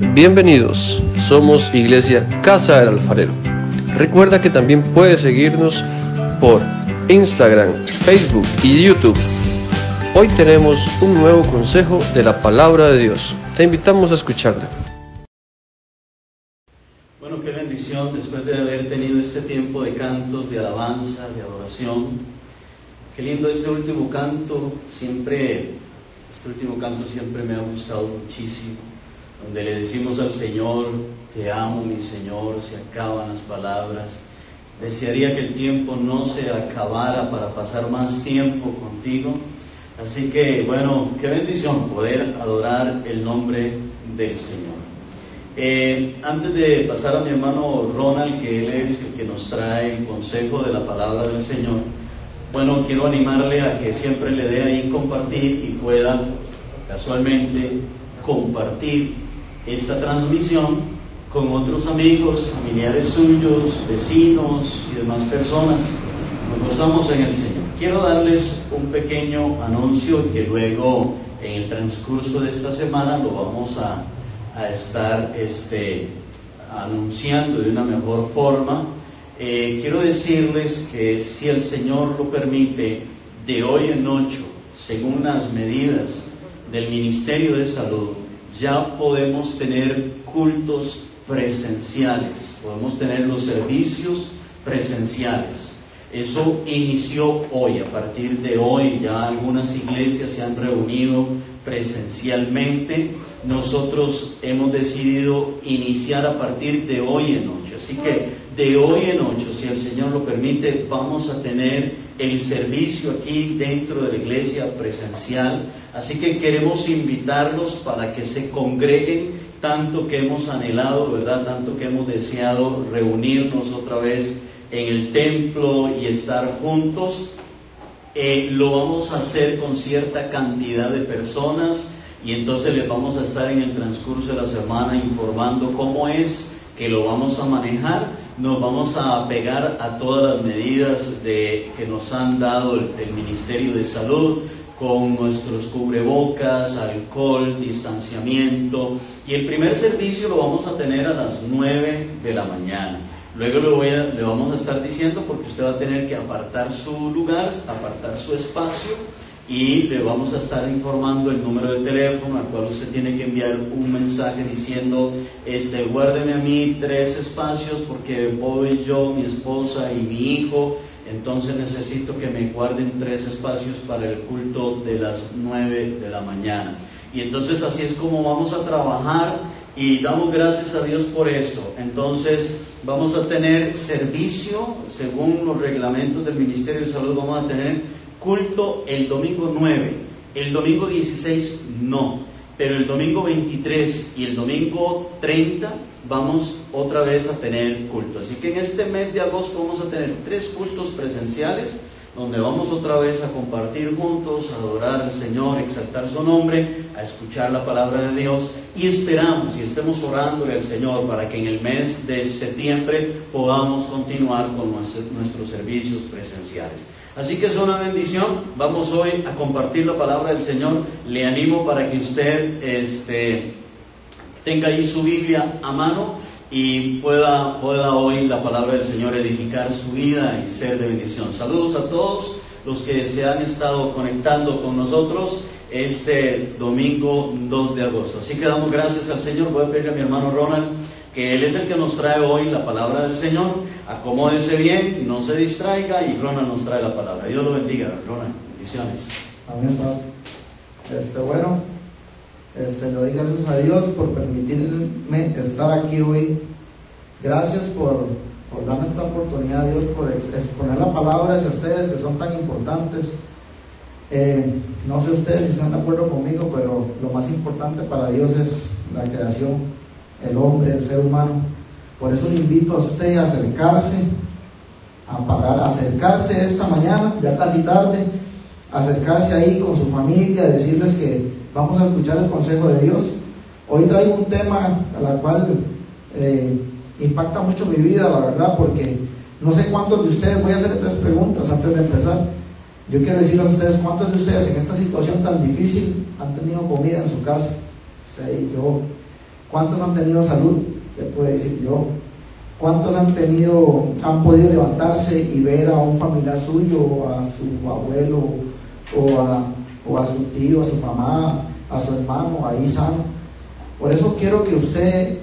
Bienvenidos, somos Iglesia Casa del Alfarero. Recuerda que también puedes seguirnos por Instagram, Facebook y YouTube. Hoy tenemos un nuevo consejo de la palabra de Dios. Te invitamos a escucharla. Bueno, qué bendición después de haber tenido este tiempo de cantos, de alabanza, de adoración. Qué lindo este último canto, siempre, este último canto siempre me ha gustado muchísimo donde le decimos al Señor, te amo mi Señor, se acaban las palabras. Desearía que el tiempo no se acabara para pasar más tiempo contigo. Así que, bueno, qué bendición poder adorar el nombre del Señor. Eh, antes de pasar a mi hermano Ronald, que él es el que nos trae el consejo de la palabra del Señor, bueno, quiero animarle a que siempre le dé ahí compartir y pueda casualmente compartir esta transmisión con otros amigos, familiares suyos, vecinos y demás personas. Nos gozamos en el Señor. Quiero darles un pequeño anuncio que luego en el transcurso de esta semana lo vamos a, estar este, anunciando de una mejor forma. Eh, quiero decirles que si el Señor lo permite, de hoy en ocho, según las medidas del Ministerio de Salud, ya podemos tener cultos presenciales, podemos tener los servicios presenciales. Eso inició hoy, a partir de hoy ya algunas iglesias se han reunido presencialmente. Nosotros hemos decidido iniciar a partir de hoy en ocho. Así que de hoy en ocho, si el Señor lo permite, vamos a tener el servicio aquí dentro de la iglesia presencial. Así que queremos invitarlos para que se congreguen tanto que hemos anhelado, ¿verdad? Tanto que hemos deseado reunirnos otra vez en el templo y estar juntos. Eh, lo vamos a hacer con cierta cantidad de personas y entonces les vamos a estar en el transcurso de la semana informando cómo es que lo vamos a manejar nos vamos a pegar a todas las medidas de, que nos han dado el, Ministerio de Salud con nuestros cubrebocas, alcohol, distanciamiento. Y el primer servicio lo vamos a tener a las 9 de la mañana. Luego le, voy a, le vamos a estar diciendo porque usted va a tener que apartar su lugar, apartar su espacio y le vamos a estar informando el número de teléfono al cual usted tiene que enviar un mensaje diciendo, este, guárdeme a mí tres espacios porque voy yo, mi esposa y mi hijo, entonces necesito que me guarden tres espacios para el culto de las nueve de la mañana. Y entonces así es como vamos a trabajar y damos gracias a Dios por eso. Entonces vamos a tener servicio, según los reglamentos del Ministerio de Salud, vamos a tener culto el domingo 9, el domingo 16 no, pero el domingo 23 y el domingo 30 vamos otra vez a tener culto. Así que en este mes de agosto vamos a tener tres cultos presenciales donde vamos otra vez a compartir juntos, a adorar al Señor, exaltar su nombre, a escuchar la palabra de Dios y esperamos y estemos orándole al Señor para que en el mes de septiembre podamos continuar con nuestros servicios presenciales. Así que es una bendición. Vamos hoy a compartir la palabra del Señor. Le animo para que usted este, tenga ahí su Biblia a mano y pueda, pueda hoy la palabra del Señor edificar su vida y ser de bendición. Saludos a todos los que se han estado conectando con nosotros este domingo 2 de agosto. Así que damos gracias al Señor. Voy a pedirle a mi hermano Ronald que Él es el que nos trae hoy la palabra del Señor. Acomódese bien, no se distraiga y Ronald nos trae la palabra. Dios lo bendiga, Ronald. Bendiciones. Amén, Este, bueno, este, le doy gracias a Dios por permitirme estar aquí hoy. Gracias por, por darme esta oportunidad, Dios, por exponer la palabra hacia ustedes que son tan importantes. Eh, no sé ustedes si están de acuerdo conmigo, pero lo más importante para Dios es la creación el hombre, el ser humano. Por eso le invito a usted a acercarse, a pagar, acercarse esta mañana, ya casi tarde, acercarse ahí con su familia, decirles que vamos a escuchar el consejo de Dios. Hoy traigo un tema a la cual eh, impacta mucho mi vida, la verdad, porque no sé cuántos de ustedes, voy a hacer tres preguntas antes de empezar. Yo quiero decirles a ustedes cuántos de ustedes en esta situación tan difícil han tenido comida en su casa. Sí, yo ¿Cuántos han tenido salud? Se puede decir yo. ¿Cuántos han tenido, han podido levantarse y ver a un familiar suyo, a su abuelo, o a, o a su tío, a su mamá, a su hermano, ahí sano? Por eso quiero que usted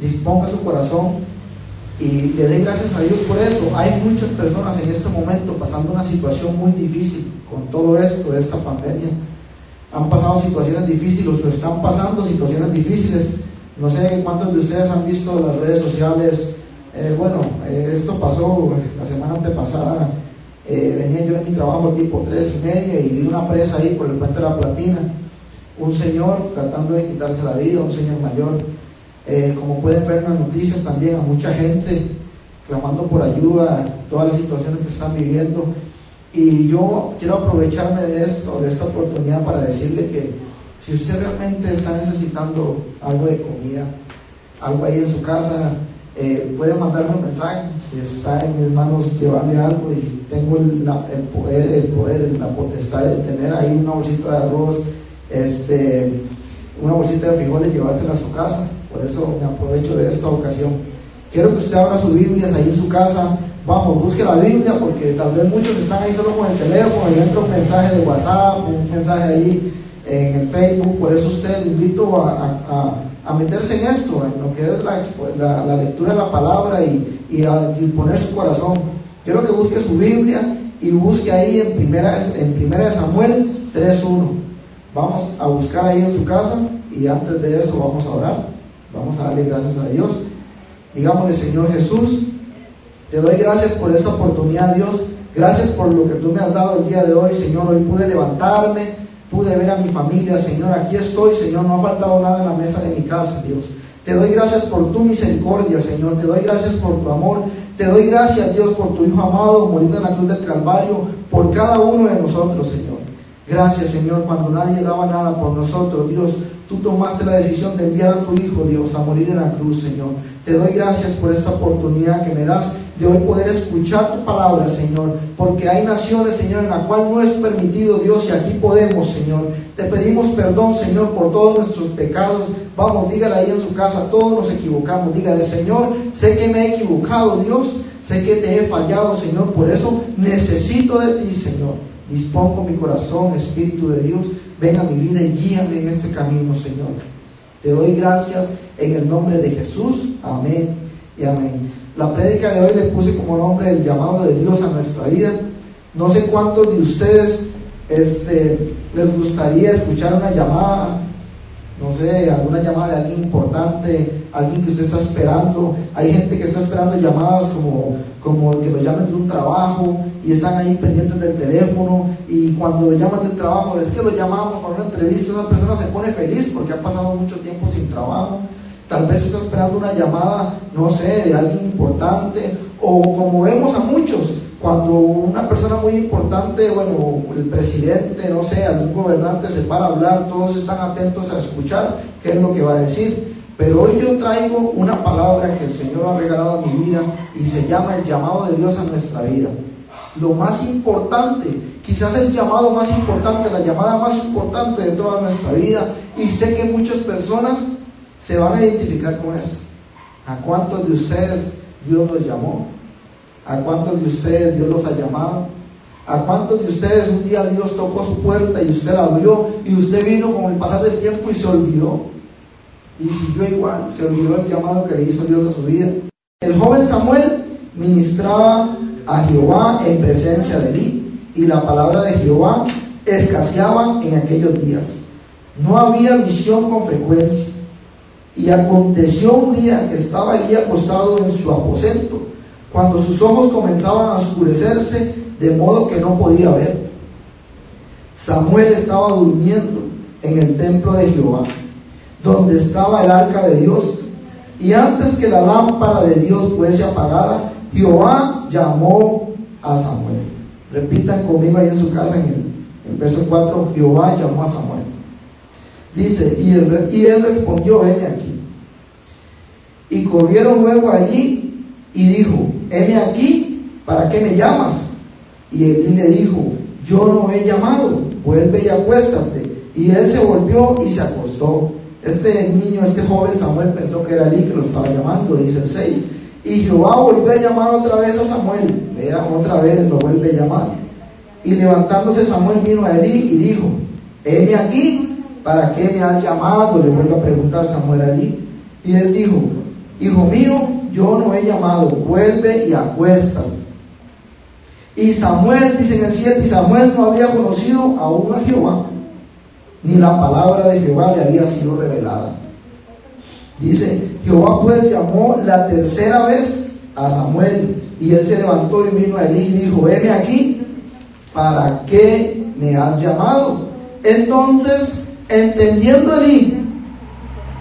disponga su corazón y le dé gracias a Dios por eso. Hay muchas personas en este momento pasando una situación muy difícil con todo esto, esta pandemia. Han pasado situaciones difíciles o están pasando situaciones difíciles. No sé cuántos de ustedes han visto las redes sociales. Eh, bueno, eh, esto pasó la semana antepasada. Eh, venía yo en mi trabajo tipo 3 y media y vi una presa ahí por el puente de la Platina. Un señor tratando de quitarse la vida, un señor mayor eh, como pueden ver en las noticias también, a mucha gente clamando por ayuda, todas las situaciones que están viviendo. Y yo quiero aprovecharme de esto, de esta oportunidad para decirle que si usted realmente está necesitando algo de comida, algo ahí en su casa, eh, puede mandarme un mensaje. Si está en mis manos llevarle algo y tengo el, poder, el poder, la potestad de tener ahí una bolsita de arroz, este, una bolsita de frijoles, llevársela a su casa por eso me aprovecho de esta ocasión. Quiero que usted abra sus Biblias ahí en su casa. Vamos, busque la Biblia porque tal vez muchos están ahí solo con el teléfono y entra un mensaje de WhatsApp, un mensaje ahí en el Facebook. Por eso usted le invito a, a, meterse en esto, en lo que es la, la, lectura de la palabra y, y a disponer su corazón. Quiero que busque su Biblia y busque ahí en primera, en primera de Samuel 3.1. Vamos a buscar ahí en su casa y antes de eso vamos a orar. Vamos a darle gracias a Dios. Digámosle, Señor Jesús, te doy gracias por esta oportunidad, Dios. Gracias por lo que tú me has dado el día de hoy, Señor. Hoy pude levantarme, pude ver a mi familia, Señor. Aquí estoy, Señor. No ha faltado nada en la mesa de mi casa, Dios. Te doy gracias por tu misericordia, Señor. Te doy gracias por tu amor. Te doy gracias, Dios, por tu Hijo amado, morido en la cruz del Calvario, por cada uno de nosotros, Señor. Gracias, Señor, cuando nadie daba nada por nosotros, Dios. Tú tomaste la decisión de enviar a tu Hijo, Dios, a morir en la cruz, Señor. Te doy gracias por esta oportunidad que me das de hoy poder escuchar tu palabra, Señor. Porque hay naciones, Señor, en la cual no es permitido, Dios, y aquí podemos, Señor. Te pedimos perdón, Señor, por todos nuestros pecados. Vamos, dígale ahí en su casa, todos nos equivocamos. Dígale, Señor, sé que me he equivocado, Dios. Sé que te he fallado, Señor. Por eso necesito de ti, Señor. Dispongo mi corazón, Espíritu de Dios Ven a mi vida y guíame en este camino, Señor. Te doy gracias en el nombre de Jesús. Amén y amén. La prédica de hoy le puse como nombre el llamado de Dios a nuestra vida. No sé cuántos de ustedes este, les gustaría escuchar una llamada no sé, alguna llamada de alguien importante, alguien que usted está esperando. Hay gente que está esperando llamadas como, como que lo llamen de un trabajo y están ahí pendientes del teléfono y cuando lo llaman del trabajo, es que lo llamamos para una entrevista, esa persona se pone feliz porque ha pasado mucho tiempo sin trabajo. Tal vez está esperando una llamada, no sé, de alguien importante o como vemos a muchos, cuando una persona muy importante, bueno, el presidente, no sé, algún gobernante se para a hablar, todos están atentos a escuchar qué es lo que va a decir. Pero hoy yo traigo una palabra que el Señor ha regalado a mi vida y se llama el llamado de Dios a nuestra vida. Lo más importante, quizás el llamado más importante, la llamada más importante de toda nuestra vida. Y sé que muchas personas se van a identificar con eso. ¿A cuántos de ustedes Dios los llamó? ¿A cuántos de ustedes Dios los ha llamado? ¿A cuántos de ustedes un día Dios tocó su puerta y usted la abrió y usted vino con el pasar del tiempo y se olvidó? Y siguió igual, se olvidó el llamado que le hizo Dios a su vida. El joven Samuel ministraba a Jehová en presencia de Elí y la palabra de Jehová escaseaba en aquellos días. No había visión con frecuencia. Y aconteció un día que estaba Elí acostado en su aposento cuando sus ojos comenzaban a oscurecerse de modo que no podía ver. Samuel estaba durmiendo en el templo de Jehová, donde estaba el arca de Dios. Y antes que la lámpara de Dios fuese apagada, Jehová llamó a Samuel. Repitan conmigo ahí en su casa en el, verso 4, Jehová llamó a Samuel. Dice, y él, y él respondió, venme aquí. Y corrieron luego allí y dijo, heme aquí, ¿para qué me llamas? Y él le dijo, yo no he llamado, vuelve y acuéstate. Y él se volvió y se acostó. este niño, este joven Samuel pensó que era Eli que lo estaba llamando, dice el 6. Y Jehová volvió a llamar otra vez a Samuel. Vea, otra vez lo vuelve a llamar. Y levantándose Samuel vino a Eli y dijo, heme aquí, ¿para qué me has llamado? Le vuelve a preguntar Samuel a Eli. Y él dijo, hijo mío, yo no he llamado, vuelve y acuéstate. Y Samuel, dice en el 7, y Samuel no había conocido aún a Jehová, ni la palabra de Jehová le había sido revelada. Dice, Jehová pues llamó la tercera vez a Samuel y él se levantó y vino a Elí y dijo, heme aquí, ¿para qué me has llamado? Entonces, entendiendo Elí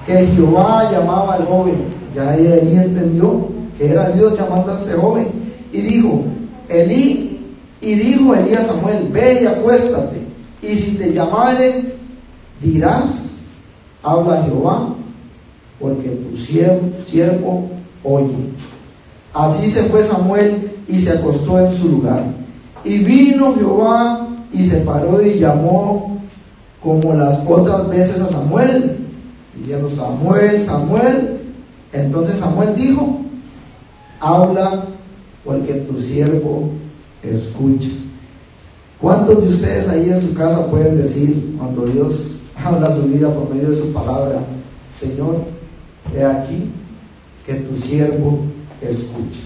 que Jehová llamaba al joven, ya Elí entendió que era Dios llamando a este joven y dijo, Elí, y dijo Elí a Samuel, ve y acuéstate, y si te llamare, dirás, habla Jehová, porque tu siervo oye. Así se fue Samuel y se acostó en su lugar. Y vino Jehová y se paró y llamó como las otras veces a Samuel. Diciendo, Samuel, Samuel. Entonces Samuel dijo, habla porque tu siervo escucha. ¿Cuántos de ustedes ahí en su casa pueden decir cuando Dios habla su vida por medio de su palabra, Señor, he aquí que tu siervo escucha?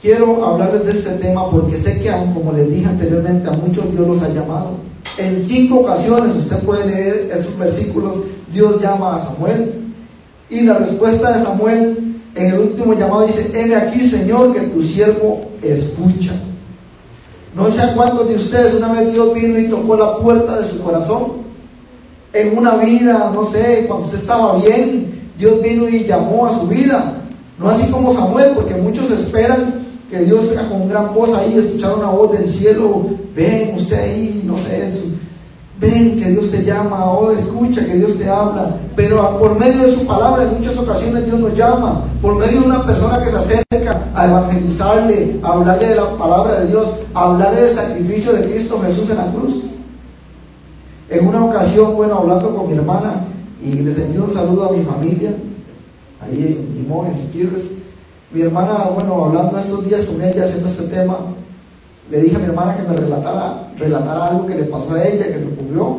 Quiero hablarles de este tema porque sé que, como les dije anteriormente, a muchos Dios los ha llamado. En cinco ocasiones, usted puede leer esos versículos, Dios llama a Samuel. Y la respuesta de Samuel en el último llamado dice, heme aquí Señor, que tu siervo escucha. No sé a cuántos de ustedes una vez Dios vino y tocó la puerta de su corazón. En una vida, no sé, cuando usted estaba bien, Dios vino y llamó a su vida. No así como Samuel, porque muchos esperan que Dios sea con gran voz ahí, escuchar una voz del cielo, ven usted ahí, no sé, Ven que Dios te llama, oh, escucha que Dios te habla. Pero por medio de su palabra, en muchas ocasiones Dios nos llama. Por medio de una persona que se acerca a evangelizarle, a hablarle de la palabra de Dios, a hablarle del sacrificio de Cristo Jesús en la cruz. En una ocasión, bueno, hablando con mi hermana, y les envío un saludo a mi familia, ahí en Limón, en Siquirres. Mi hermana, bueno, hablando estos días con ella, haciendo este tema, le dije a mi hermana que me relatara, relatara algo que le pasó a ella, que le ocurrió.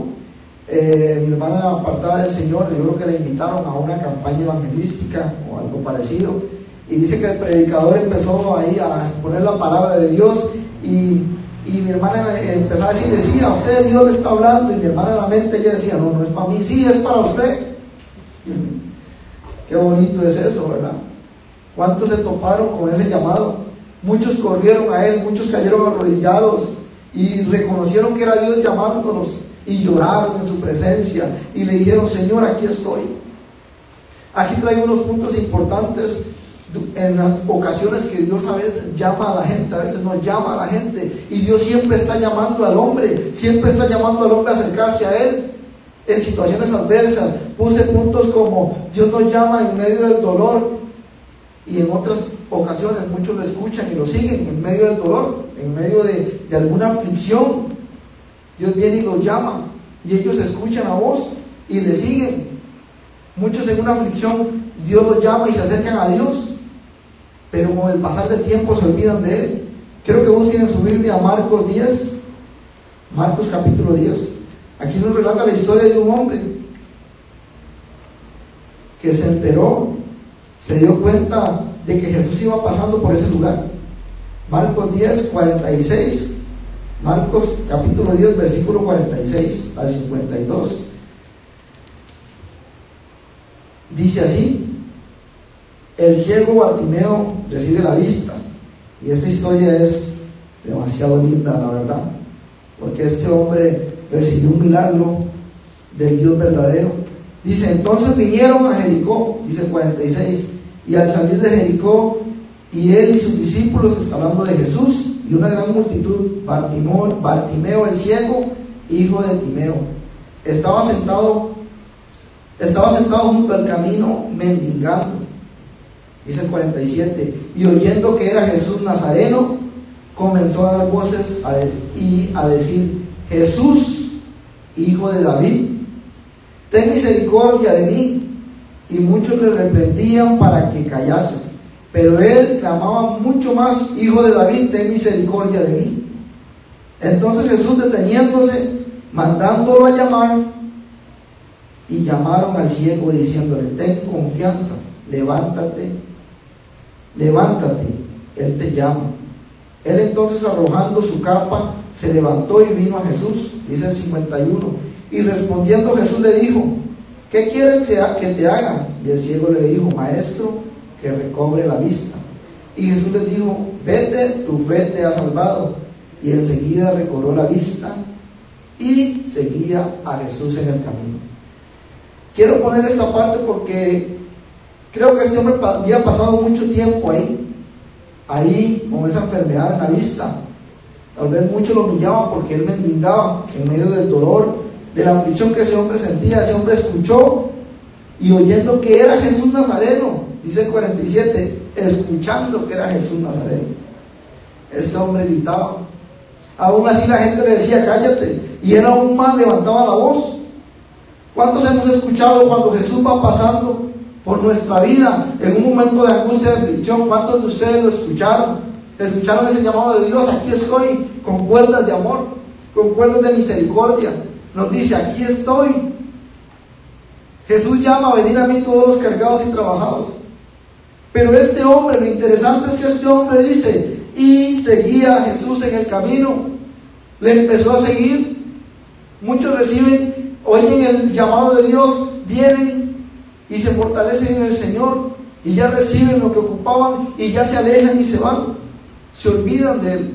Eh, mi hermana apartada del Señor, yo creo que le invitaron a una campaña evangelística o algo parecido. Y dice que el predicador empezó ahí a exponer la palabra de Dios y, y mi hermana empezó a decir, sí, a usted Dios le está hablando. Y mi hermana en la mente ella decía, no, no es para mí, sí, es para usted. Qué bonito es eso, ¿verdad? ¿Cuántos se toparon con ese llamado? Muchos corrieron a Él, muchos cayeron arrodillados y reconocieron que era Dios llamándonos y lloraron en su presencia y le dijeron, Señor, aquí estoy. Aquí traigo unos puntos importantes en las ocasiones que Dios a veces llama a la gente, a veces no llama a la gente y Dios siempre está llamando al hombre, siempre está llamando al hombre a acercarse a Él en situaciones adversas. Puse puntos como Dios nos llama en medio del dolor, y en otras ocasiones muchos lo escuchan y lo siguen en medio del dolor, en medio de, alguna aflicción. Dios viene y los llama y ellos escuchan a voz y le siguen. Muchos en una aflicción Dios los llama y se acercan a Dios, pero con el pasar del tiempo se olvidan de Él. Quiero que busquen en su Biblia Marcos 10, Marcos capítulo 10. Aquí nos relata la historia de un hombre que se enteró se dio cuenta de que Jesús iba pasando por ese lugar. Marcos 10, 46. Marcos capítulo 10, versículo 46 al 52. Dice así, el ciego Bartimeo recibe la vista. Y esta historia es demasiado linda, la verdad, porque este hombre recibió un milagro del Dios verdadero Dice, entonces vinieron a Jericó, dice 46, y al salir de Jericó, y él y sus discípulos, está hablando de Jesús, y una gran multitud, Bartimeo, Bartimeo el ciego, hijo de Timeo, estaba sentado, estaba sentado junto al camino mendigando, dice 47, y oyendo que era Jesús Nazareno, comenzó a dar voces y a decir, Jesús, hijo de David, ten misericordia de mí. Y muchos le reprendían para que callase. Pero él clamaba mucho más, Hijo de David, ten misericordia de mí. Entonces Jesús deteniéndose, mandándolo a llamar, y llamaron al ciego diciéndole, ten confianza, levántate, levántate, él te llama. Él entonces arrojando su capa, se levantó y vino a Jesús, dice el 51. Y respondiendo Jesús le dijo, ¿qué quieres que te haga? Y el ciego le dijo, maestro, que recobre la vista. Y Jesús le dijo, vete, tu fe te ha salvado. Y enseguida recobró la vista y seguía a Jesús en el camino. Quiero poner esta parte porque creo que este hombre había pasado mucho tiempo ahí, ahí con esa enfermedad en la vista. Tal vez muchos lo humillaban porque él mendigaba en medio del dolor, de la aflicción que ese hombre sentía. Ese hombre escuchó y oyendo que era Jesús Nazareno, dice el 47, escuchando que era Jesús Nazareno. Ese hombre gritaba. Aún así la gente le decía, cállate. Y él aún más levantaba la voz. ¿Cuántos hemos escuchado cuando Jesús va pasando por nuestra vida en un momento de angustia, de aflicción? ¿Cuántos de ustedes lo escucharon? Escucharon ese llamado de Dios, aquí estoy, con cuerdas de amor, con cuerdas de misericordia. Nos dice, aquí estoy. Jesús llama a venir a mí todos los cargados y trabajados. Pero este hombre, lo interesante es que este hombre dice, y seguía a Jesús en el camino. Le empezó a seguir. Muchos reciben, oyen el llamado de Dios, vienen y se fortalecen en el Señor y ya reciben lo que ocupaban y ya se alejan y se van. Se olvidan de Él,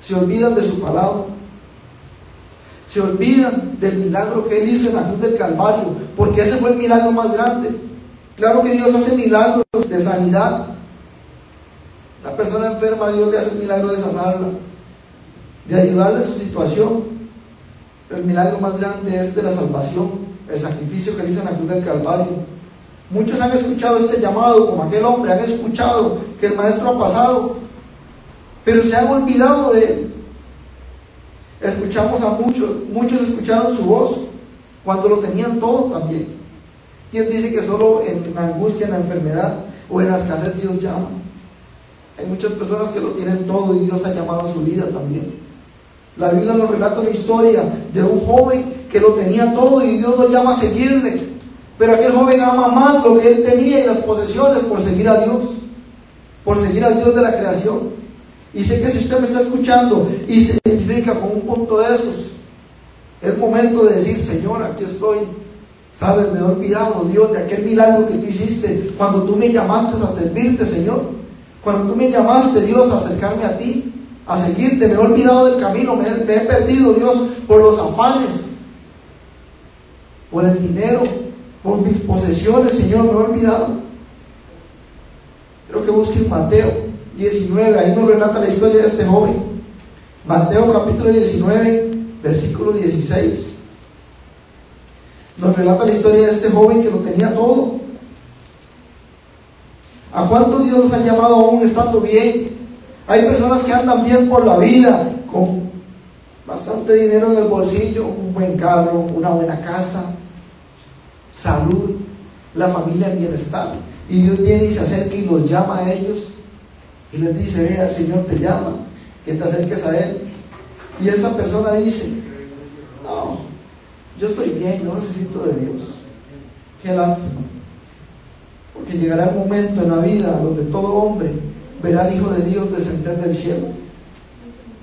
se olvidan de su palabra, se olvidan del milagro que Él hizo en la cruz del Calvario, porque ese fue el milagro más grande. Claro que Dios hace milagros de sanidad. La persona enferma, Dios le hace el milagro de sanarla, de ayudarle en su situación. Pero el milagro más grande es de la salvación, el sacrificio que Él hizo en la cruz del Calvario. Muchos han escuchado este llamado, como aquel hombre, han escuchado que el Maestro ha pasado, pero se han olvidado de Él. Escuchamos a muchos, muchos escucharon su voz cuando lo tenían todo también. ¿Quién dice que solo en la angustia, en la enfermedad o en la escasez Dios llama? Hay muchas personas que lo tienen todo y Dios ha llamado a su vida también. La Biblia nos relata una historia de un joven que lo tenía todo y Dios lo llama a seguirle. Pero aquel joven ama más lo que él tenía y las posesiones por seguir a Dios, por seguir al Dios de la creación. Y sé que si usted me está escuchando y se identifica con un punto de esos, es momento de decir, Señor, aquí estoy. Sabes, me he olvidado, Dios, de aquel milagro que tú hiciste cuando tú me llamaste a servirte, Señor. Cuando tú me llamaste, Dios, a acercarme a ti, a seguirte, me he olvidado del camino, me, he perdido, Dios, por los afanes, por el dinero, por mis posesiones, Señor, me he olvidado. Creo que busquen Mateo 19, ahí nos relata la historia de este joven. Mateo capítulo 19, versículo 16. Nos relata la historia de este joven que lo tenía todo. ¿A cuánto Dios nos ha llamado aún estando bien? Hay personas que andan bien por la vida, con bastante dinero en el bolsillo, un buen carro, una buena casa, salud, la familia en bienestar. Y Dios viene y se acerca y los llama a ellos y les dice, vea, el Señor te llama, que te acerques a Él. Y esa persona dice, no, yo estoy bien, no necesito de Dios. Qué lástima. Porque llegará el momento en la vida donde todo hombre verá al Hijo de Dios descender del cielo.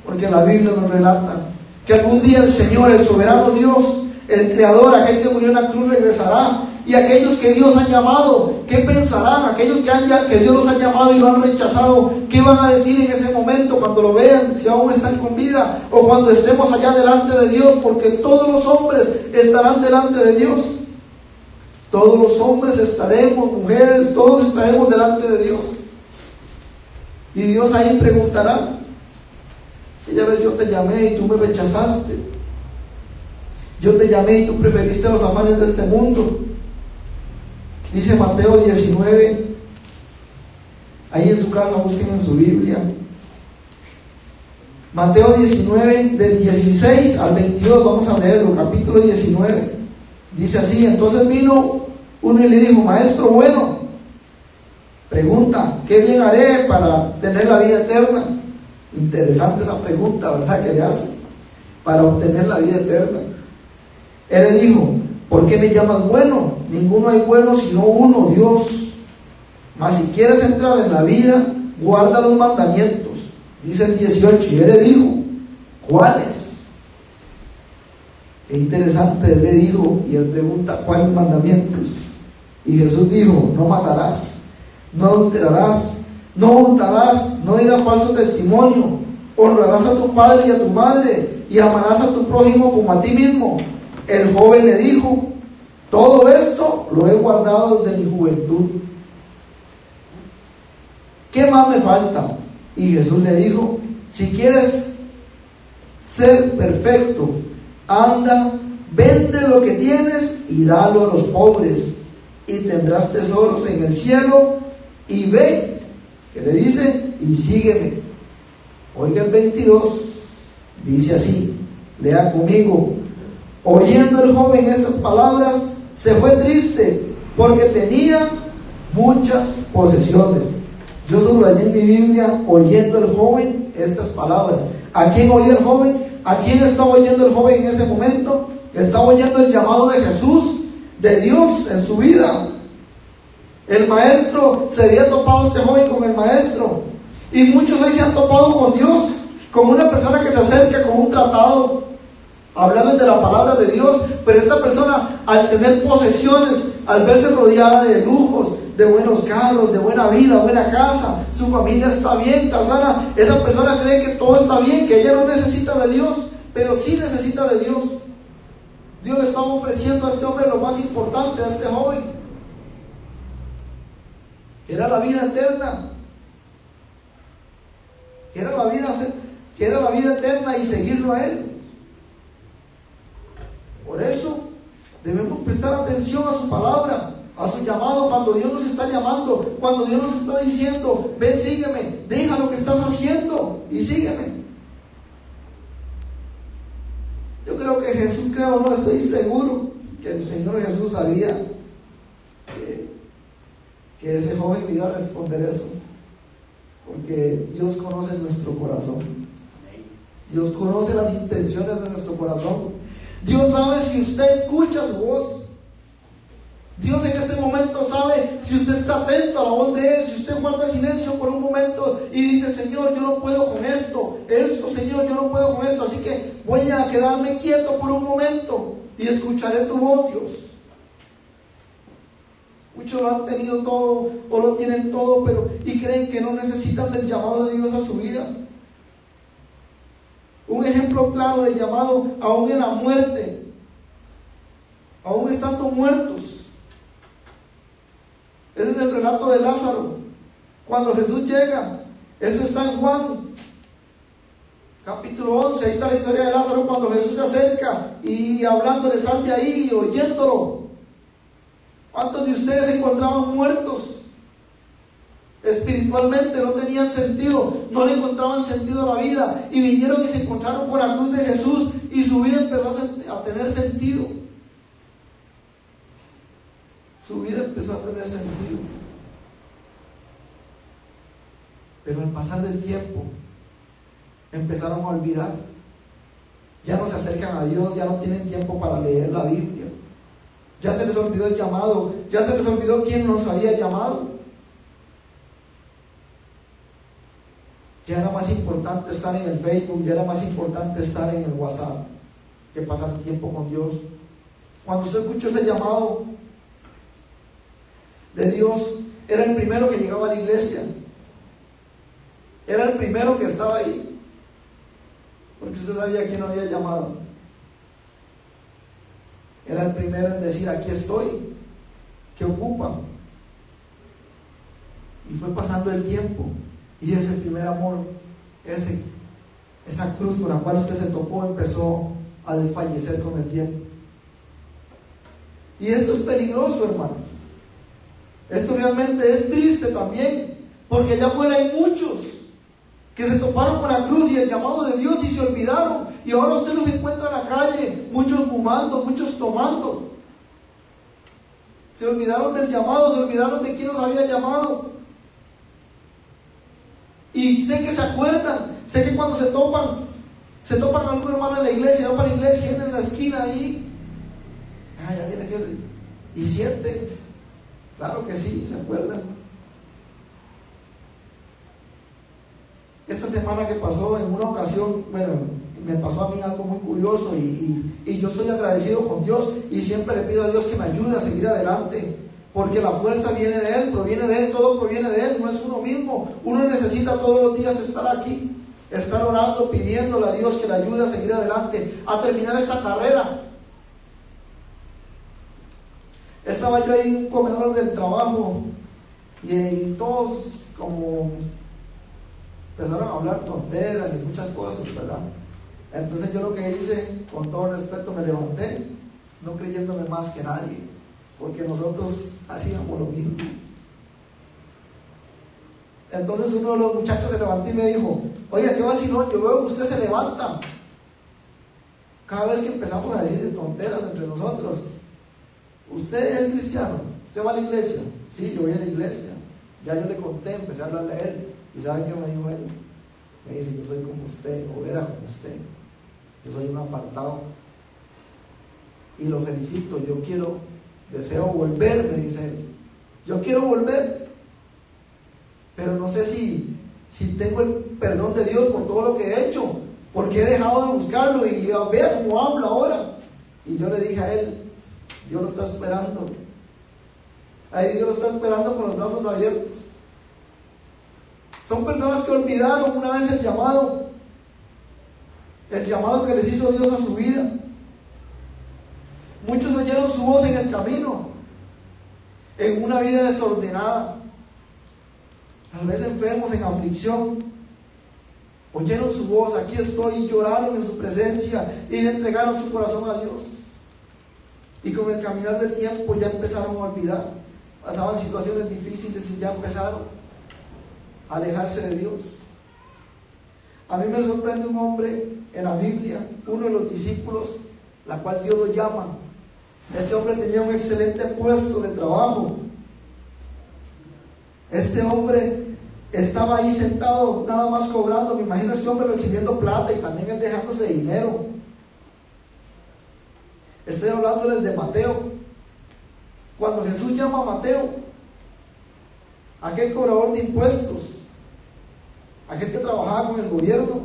Porque la Biblia nos relata que algún día el Señor, el soberano Dios, el Creador, aquel que murió en la cruz, regresará y aquellos que Dios ha llamado, ¿qué pensarán? Aquellos que, han, que Dios los ha llamado y lo han rechazado, ¿qué van a decir en ese momento cuando lo vean, si aún están con vida o cuando estemos allá delante de Dios? Porque todos los hombres estarán delante de Dios. Todos los hombres estaremos, mujeres, todos estaremos delante de Dios. Y Dios ahí preguntará, ya vez yo te llamé y tú me rechazaste. Yo te llamé y tú preferiste los afanes de este mundo. Dice Mateo 19, ahí en su casa busquen en su Biblia. Mateo 19, del 16 al 22, vamos a leerlo, capítulo 19. Dice así, entonces vino uno y le dijo, maestro bueno, pregunta, ¿qué bien haré para tener la vida eterna? Interesante esa pregunta, ¿verdad? Que le hace, para obtener la vida eterna. Él le dijo, ¿por qué me llamas bueno? Ninguno hay bueno sino uno, Dios. Mas si quieres entrar en la vida, guarda los mandamientos. Dice el 18, y él le dijo, ¿cuáles? Qué interesante, él le dijo, y él pregunta, ¿cuáles mandamientos? Y Jesús dijo, no matarás, no adulterarás, no untarás, no dirás falso testimonio, honrarás a tu padre y a tu madre, y amarás a tu prójimo como a ti mismo. El joven le dijo, todo esto lo he guardado desde mi juventud. ¿Qué más me falta? Y Jesús le dijo, si quieres ser perfecto, anda, vende lo que tienes y dalo a los pobres y tendrás tesoros en el cielo y ve, que le dice, y sígueme. Oiga el 22, dice así, lea conmigo, oyendo el joven estas palabras, se fue triste porque tenía muchas posesiones. Yo subrayé en mi Biblia, oyendo el joven estas palabras. ¿A quién oía el joven? ¿A quién estaba oyendo el joven en ese momento? Estaba oyendo el llamado de Jesús, de Dios en su vida. El maestro se había topado este joven con el maestro. Y muchos hoy se han topado con Dios, como una persona que se acerca con un tratado, hablarles de la palabra de Dios, pero esta persona al tener posesiones, al verse rodeada de lujos, de buenos carros, de buena vida, buena casa, su familia está bien, está sana, esa persona cree que todo está bien, que ella no necesita de Dios, pero sí necesita de Dios. Dios le ofreciendo a este hombre lo más importante, a este joven, que era la vida eterna, que era la vida, que era la vida eterna y seguirlo a Él. Por eso debemos prestar atención a su palabra, a su llamado cuando Dios nos está llamando, cuando Dios nos está diciendo, ven, sígueme, deja lo que estás haciendo y sígueme. Yo creo que Jesús, creo, no estoy seguro que el Señor Jesús sabía que, que ese joven iba a responder eso. Porque Dios conoce nuestro corazón. Dios conoce las intenciones de nuestro corazón. Dios sabe si usted escucha su voz. Dios en este momento sabe si usted está atento a la voz de Él, si usted guarda silencio por un momento y dice, Señor, yo no puedo con esto, esto, Señor, yo no puedo con esto, así que voy a quedarme quieto por un momento y escucharé tu voz, Dios. Muchos lo han tenido todo o lo tienen todo, pero y creen que no necesitan del llamado de Dios a su vida. Un ejemplo claro de llamado aún en la muerte, aún estando muertos. Ese es el relato de Lázaro. Cuando Jesús llega, eso está en Juan, capítulo 11. Ahí está la historia de Lázaro cuando Jesús se acerca y hablándole, sal de ahí, oyéndolo. ¿Cuántos de ustedes se encontraban muertos? Espiritualmente no tenían sentido, no le encontraban sentido a la vida y vinieron y se encontraron con la cruz de Jesús y su vida empezó a tener sentido. Su vida empezó a tener sentido. Pero al pasar del tiempo empezaron a olvidar. Ya no se acercan a Dios, ya no tienen tiempo para leer la Biblia. Ya se les olvidó el llamado, ya se les olvidó quién nos había llamado. Ya era más importante estar en el Facebook, ya era más importante estar en el WhatsApp que pasar tiempo con Dios. Cuando usted escuchó ese llamado de Dios, era el primero que llegaba a la iglesia. Era el primero que estaba ahí. Porque usted sabía quién había llamado. Era el primero en decir, aquí estoy. ¿Qué ocupa? Y fue pasando el tiempo. Y ese primer amor, ese, esa cruz con la cual usted se tocó empezó a desfallecer con el tiempo. Y esto es peligroso, hermano. Esto realmente es triste también, porque allá afuera hay muchos que se toparon con la cruz y el llamado de Dios y se olvidaron. Y ahora usted los encuentra en la calle, muchos fumando, muchos tomando. Se olvidaron del llamado, se olvidaron de quién nos había llamado. Y sé que se acuerdan, sé que cuando se topan, se topan a algún hermano en la iglesia, no para la iglesia, en la esquina ahí. Ah, ya viene aquel. Y sienten, claro que sí, se acuerdan. Esta semana que pasó, en una ocasión, bueno, me pasó a mí algo muy curioso y, y, yo estoy agradecido con Dios y siempre le pido a Dios que me ayude a seguir adelante. Porque la fuerza viene de Él, proviene de Él, todo proviene de Él, no es uno mismo. Uno necesita todos los días estar aquí, estar orando, pidiéndole a Dios que le ayude a seguir adelante, a terminar esta carrera. Estaba yo ahí en un comedor del trabajo y todos como empezaron a hablar tonteras y muchas cosas, ¿verdad? Entonces yo lo que hice, con todo respeto, me levanté, no creyéndome más que nadie, porque nosotros hacíamos lo mismo. Entonces uno de los muchachos se levantó y me dijo, oye, ¿qué vacilón? Yo veo que usted se levanta. Cada vez que empezamos a decir tonteras entre nosotros, ¿usted es cristiano? ¿Usted va a la iglesia? Sí, yo voy a la iglesia. Ya yo le conté, empecé a hablarle a él. ¿Y saben qué me dijo él? Me dice, yo soy como usted, o era como usted. Yo soy un apartado. Y lo felicito, yo quiero, deseo volver, me dice él. Yo quiero volver. Pero no sé si, si tengo el perdón de Dios por todo lo que he hecho. Porque he dejado de buscarlo y vea cómo habla ahora. Y yo le dije a él, Dios lo está esperando. Ahí Dios lo está esperando con los brazos abiertos. Son personas que olvidaron una vez el llamado, el llamado que les hizo Dios a su vida. Muchos oyeron su voz en el camino, en una vida desordenada, tal vez enfermos en aflicción. Oyeron su voz, aquí estoy, y lloraron en su presencia y le entregaron su corazón a Dios. Y con el caminar del tiempo ya empezaron a olvidar. Pasaban situaciones difíciles y ya empezaron alejarse de Dios. A mí me sorprende un hombre en la Biblia, uno de los discípulos, la cual Dios lo llama. Ese hombre tenía un excelente puesto de trabajo. Este hombre estaba ahí sentado, nada más cobrando. Me imagino este hombre recibiendo plata y también él dejándose dinero. Estoy hablándoles de Mateo. Cuando Jesús llama a Mateo, aquel cobrador de impuestos, aquel que trabajaba con el gobierno.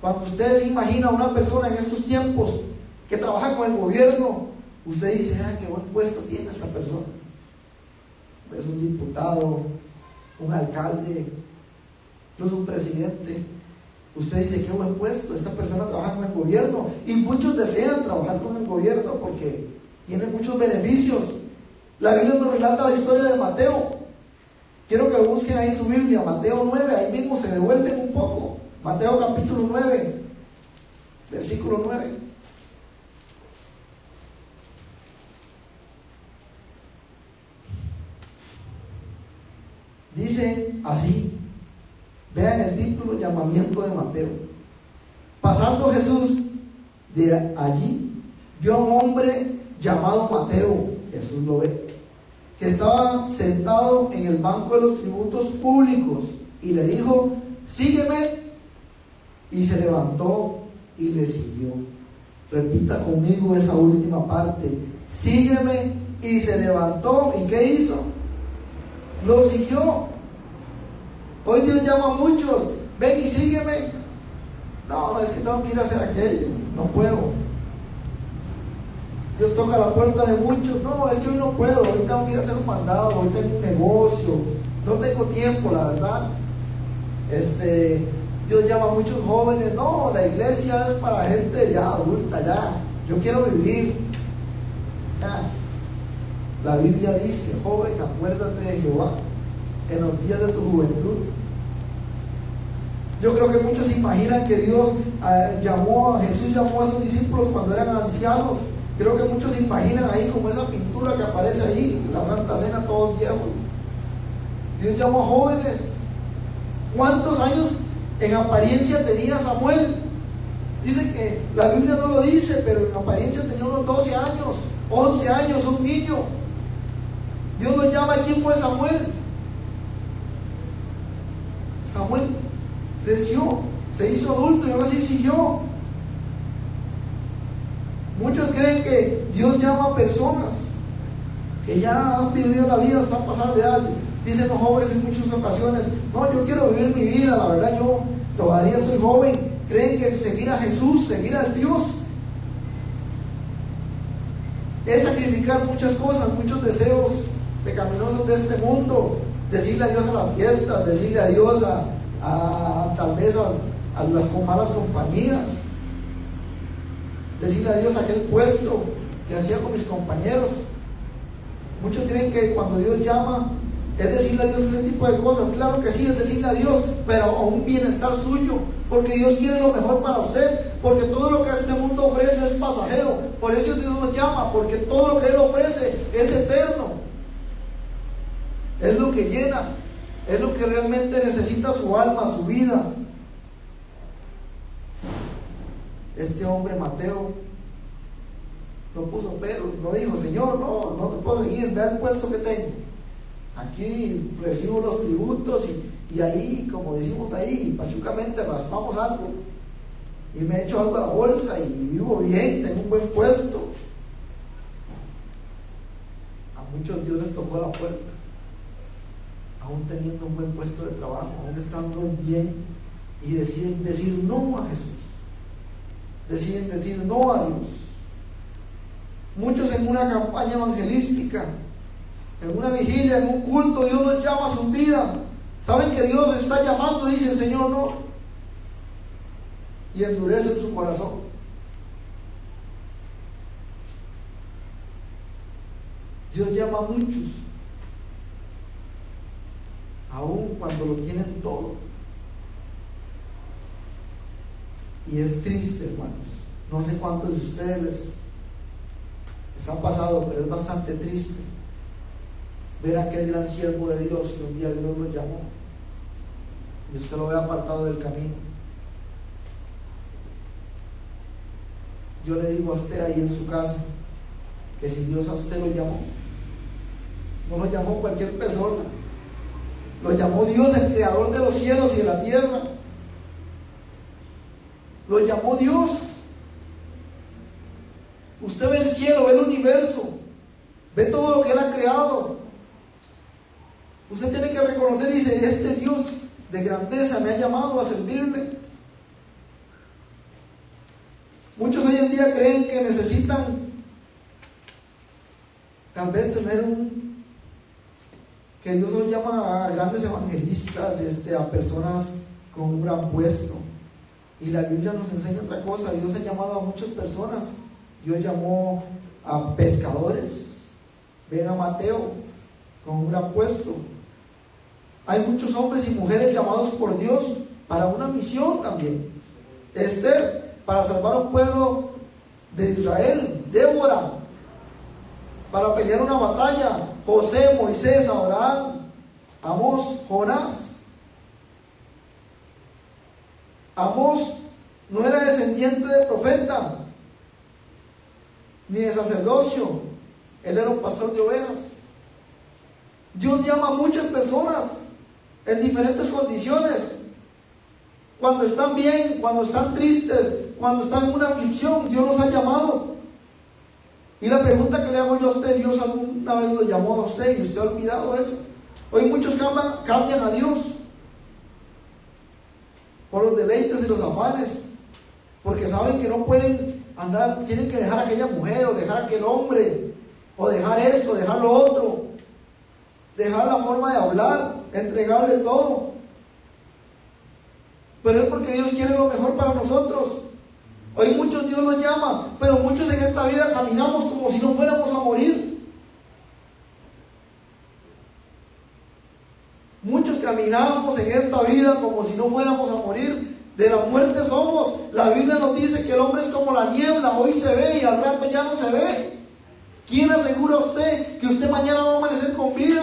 Cuando usted se imagina a una persona en estos tiempos que trabaja con el gobierno, usted dice, ah, qué buen puesto tiene esa persona. Es un diputado, un alcalde, incluso un presidente. Usted dice, qué buen puesto, esta persona trabaja con el gobierno. Y muchos desean trabajar con el gobierno porque tiene muchos beneficios. La Biblia nos relata la historia de Mateo. Quiero que busquen ahí en su Biblia, Mateo 9, ahí mismo se devuelven un poco. Mateo capítulo 9, versículo 9. Dice así, vean el título, llamamiento de Mateo. Pasando Jesús de allí, vio a un hombre llamado Mateo, Jesús lo ve que estaba sentado en el banco de los tributos públicos y le dijo, sígueme. Y se levantó y le siguió. Repita conmigo esa última parte. Sígueme y se levantó. ¿Y qué hizo? Lo siguió. Hoy Dios llama a muchos. Ven y sígueme. No, es que tengo que ir a hacer aquello. No puedo. Dios toca la puerta de muchos. No, es que hoy no puedo, hoy tengo que ir a hacer un mandado, hoy tengo un negocio, no tengo tiempo, la verdad. Este, Dios llama a muchos jóvenes. No, la iglesia es para gente ya adulta, ya. Yo quiero vivir. La Biblia dice, joven, acuérdate de Jehová en los días de tu juventud. Yo creo que muchos imaginan que Dios eh, llamó Jesús llamó a sus discípulos cuando eran ancianos Creo que muchos se imaginan ahí como esa pintura que aparece ahí, la Santa Cena, todos viejos. Dios llamó a jóvenes. ¿Cuántos años en apariencia tenía Samuel? Dice que la Biblia no lo dice, pero en apariencia tenía unos 12 años. 11 años, un niño. Dios lo llama, ¿quién fue Samuel? Samuel creció, se hizo adulto y ahora sí siguió. Muchos creen que Dios llama a personas que ya han vivido la vida, están pasando de edad. Dicen los jóvenes en muchas ocasiones, no, yo quiero vivir mi vida, la verdad yo todavía soy joven. Creen que seguir a Jesús, seguir a Dios, es sacrificar muchas cosas, muchos deseos pecaminosos de este mundo, decirle adiós a las fiestas, decirle adiós a, a tal vez a, las malas compañías, decirle adiós a aquel puesto que hacía con mis compañeros. Muchos creen que cuando Dios llama es decirle a Dios ese tipo de cosas. Claro que sí, es decirle a Dios, pero a un bienestar suyo, porque Dios quiere lo mejor para usted, porque todo lo que este mundo ofrece es pasajero. Por eso Dios nos llama, porque todo lo que Él ofrece es eterno. Es lo que llena, es lo que realmente necesita su alma, su vida. Este hombre Mateo no puso pelos, no dijo, Señor, no, no te puedo seguir, vea el puesto que tengo. Aquí recibo los tributos y, ahí, como decimos ahí, pachucamente raspamos algo. Y me echo algo a la bolsa y vivo bien, tengo un buen puesto. A muchos Dios les tocó la puerta buen puesto de trabajo, aún estando bien, y deciden decir no a Jesús. Deciden decir no a Dios. Muchos en una campaña evangelística, en una vigilia, en un culto, Dios nos llama a su vida. Saben que Dios está llamando y dicen, Señor, no. Y endurecen su corazón. Dios llama a muchos aún cuando lo tienen todo. Y es triste, hermanos. No sé cuántos de ustedes les, les ha pasado, pero es bastante triste ver a aquel gran siervo de Dios que un día Dios lo llamó y usted lo ve apartado del camino. Yo le digo a usted ahí en su casa que si Dios a usted lo llamó, no lo llamó cualquier persona, lo llamó Dios, el creador de los cielos y de la tierra. Lo llamó Dios. Usted ve el cielo, ve el universo, ve todo lo que Él ha creado. Usted tiene que reconocer y dice, este Dios de grandeza me ha llamado a servirle. Muchos hoy en día creen que necesitan tal vez tener un que Dios nos llama a grandes evangelistas, este, a personas con un gran puesto. Y la Biblia nos enseña otra cosa. Dios ha llamado a muchas personas. Dios llamó a pescadores. Ven a Mateo con un gran puesto. Hay muchos hombres y mujeres llamados por Dios para una misión también. Esther, para salvar a un pueblo de Israel. Débora, para pelear una batalla. José, Moisés, Abraham, Amós, Jonás. Amós no era descendiente de profeta, ni de sacerdocio. Él era un pastor de ovejas. Dios llama a muchas personas en diferentes condiciones. Cuando están bien, cuando están tristes, cuando están en una aflicción, Dios los ha llamado. Y la pregunta que le hago yo a usted, Dios alguna vez lo llamó a usted y usted ha olvidado eso. Hoy muchos cambian, a Dios por los deleites y los afanes, porque saben que no pueden andar, tienen que dejar a aquella mujer o dejar a aquel hombre, o dejar esto, dejar lo otro, dejar la forma de hablar, entregarle todo. Pero es porque Dios quiere lo mejor para nosotros. Hoy muchos Dios nos llama, pero muchos en esta vida caminamos como si no fuéramos a morir. Muchos caminamos en esta vida como si no fuéramos a morir. De la muerte somos. La Biblia nos dice que el hombre es como la niebla, hoy se ve y al rato ya no se ve. ¿Quién asegura a usted que usted mañana va a amanecer con vida?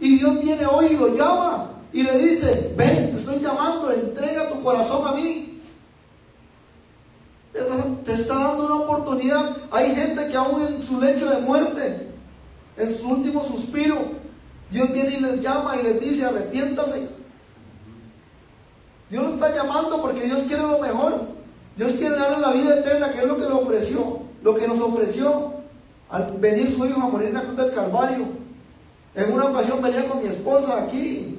Y Dios viene hoy y lo llama y le dice, ven, te estoy llamando, entrega tu corazón a mí. Te está dando una oportunidad. Hay gente que aún en su lecho de muerte, en su último suspiro, Dios viene y les llama y les dice, arrepiéntase. Dios lo está llamando porque Dios quiere lo mejor. Dios quiere darle la vida eterna, que es lo que le ofreció, lo que nos ofreció al venir su hijo a morir en la cruz del Calvario. En una ocasión venía con mi esposa aquí,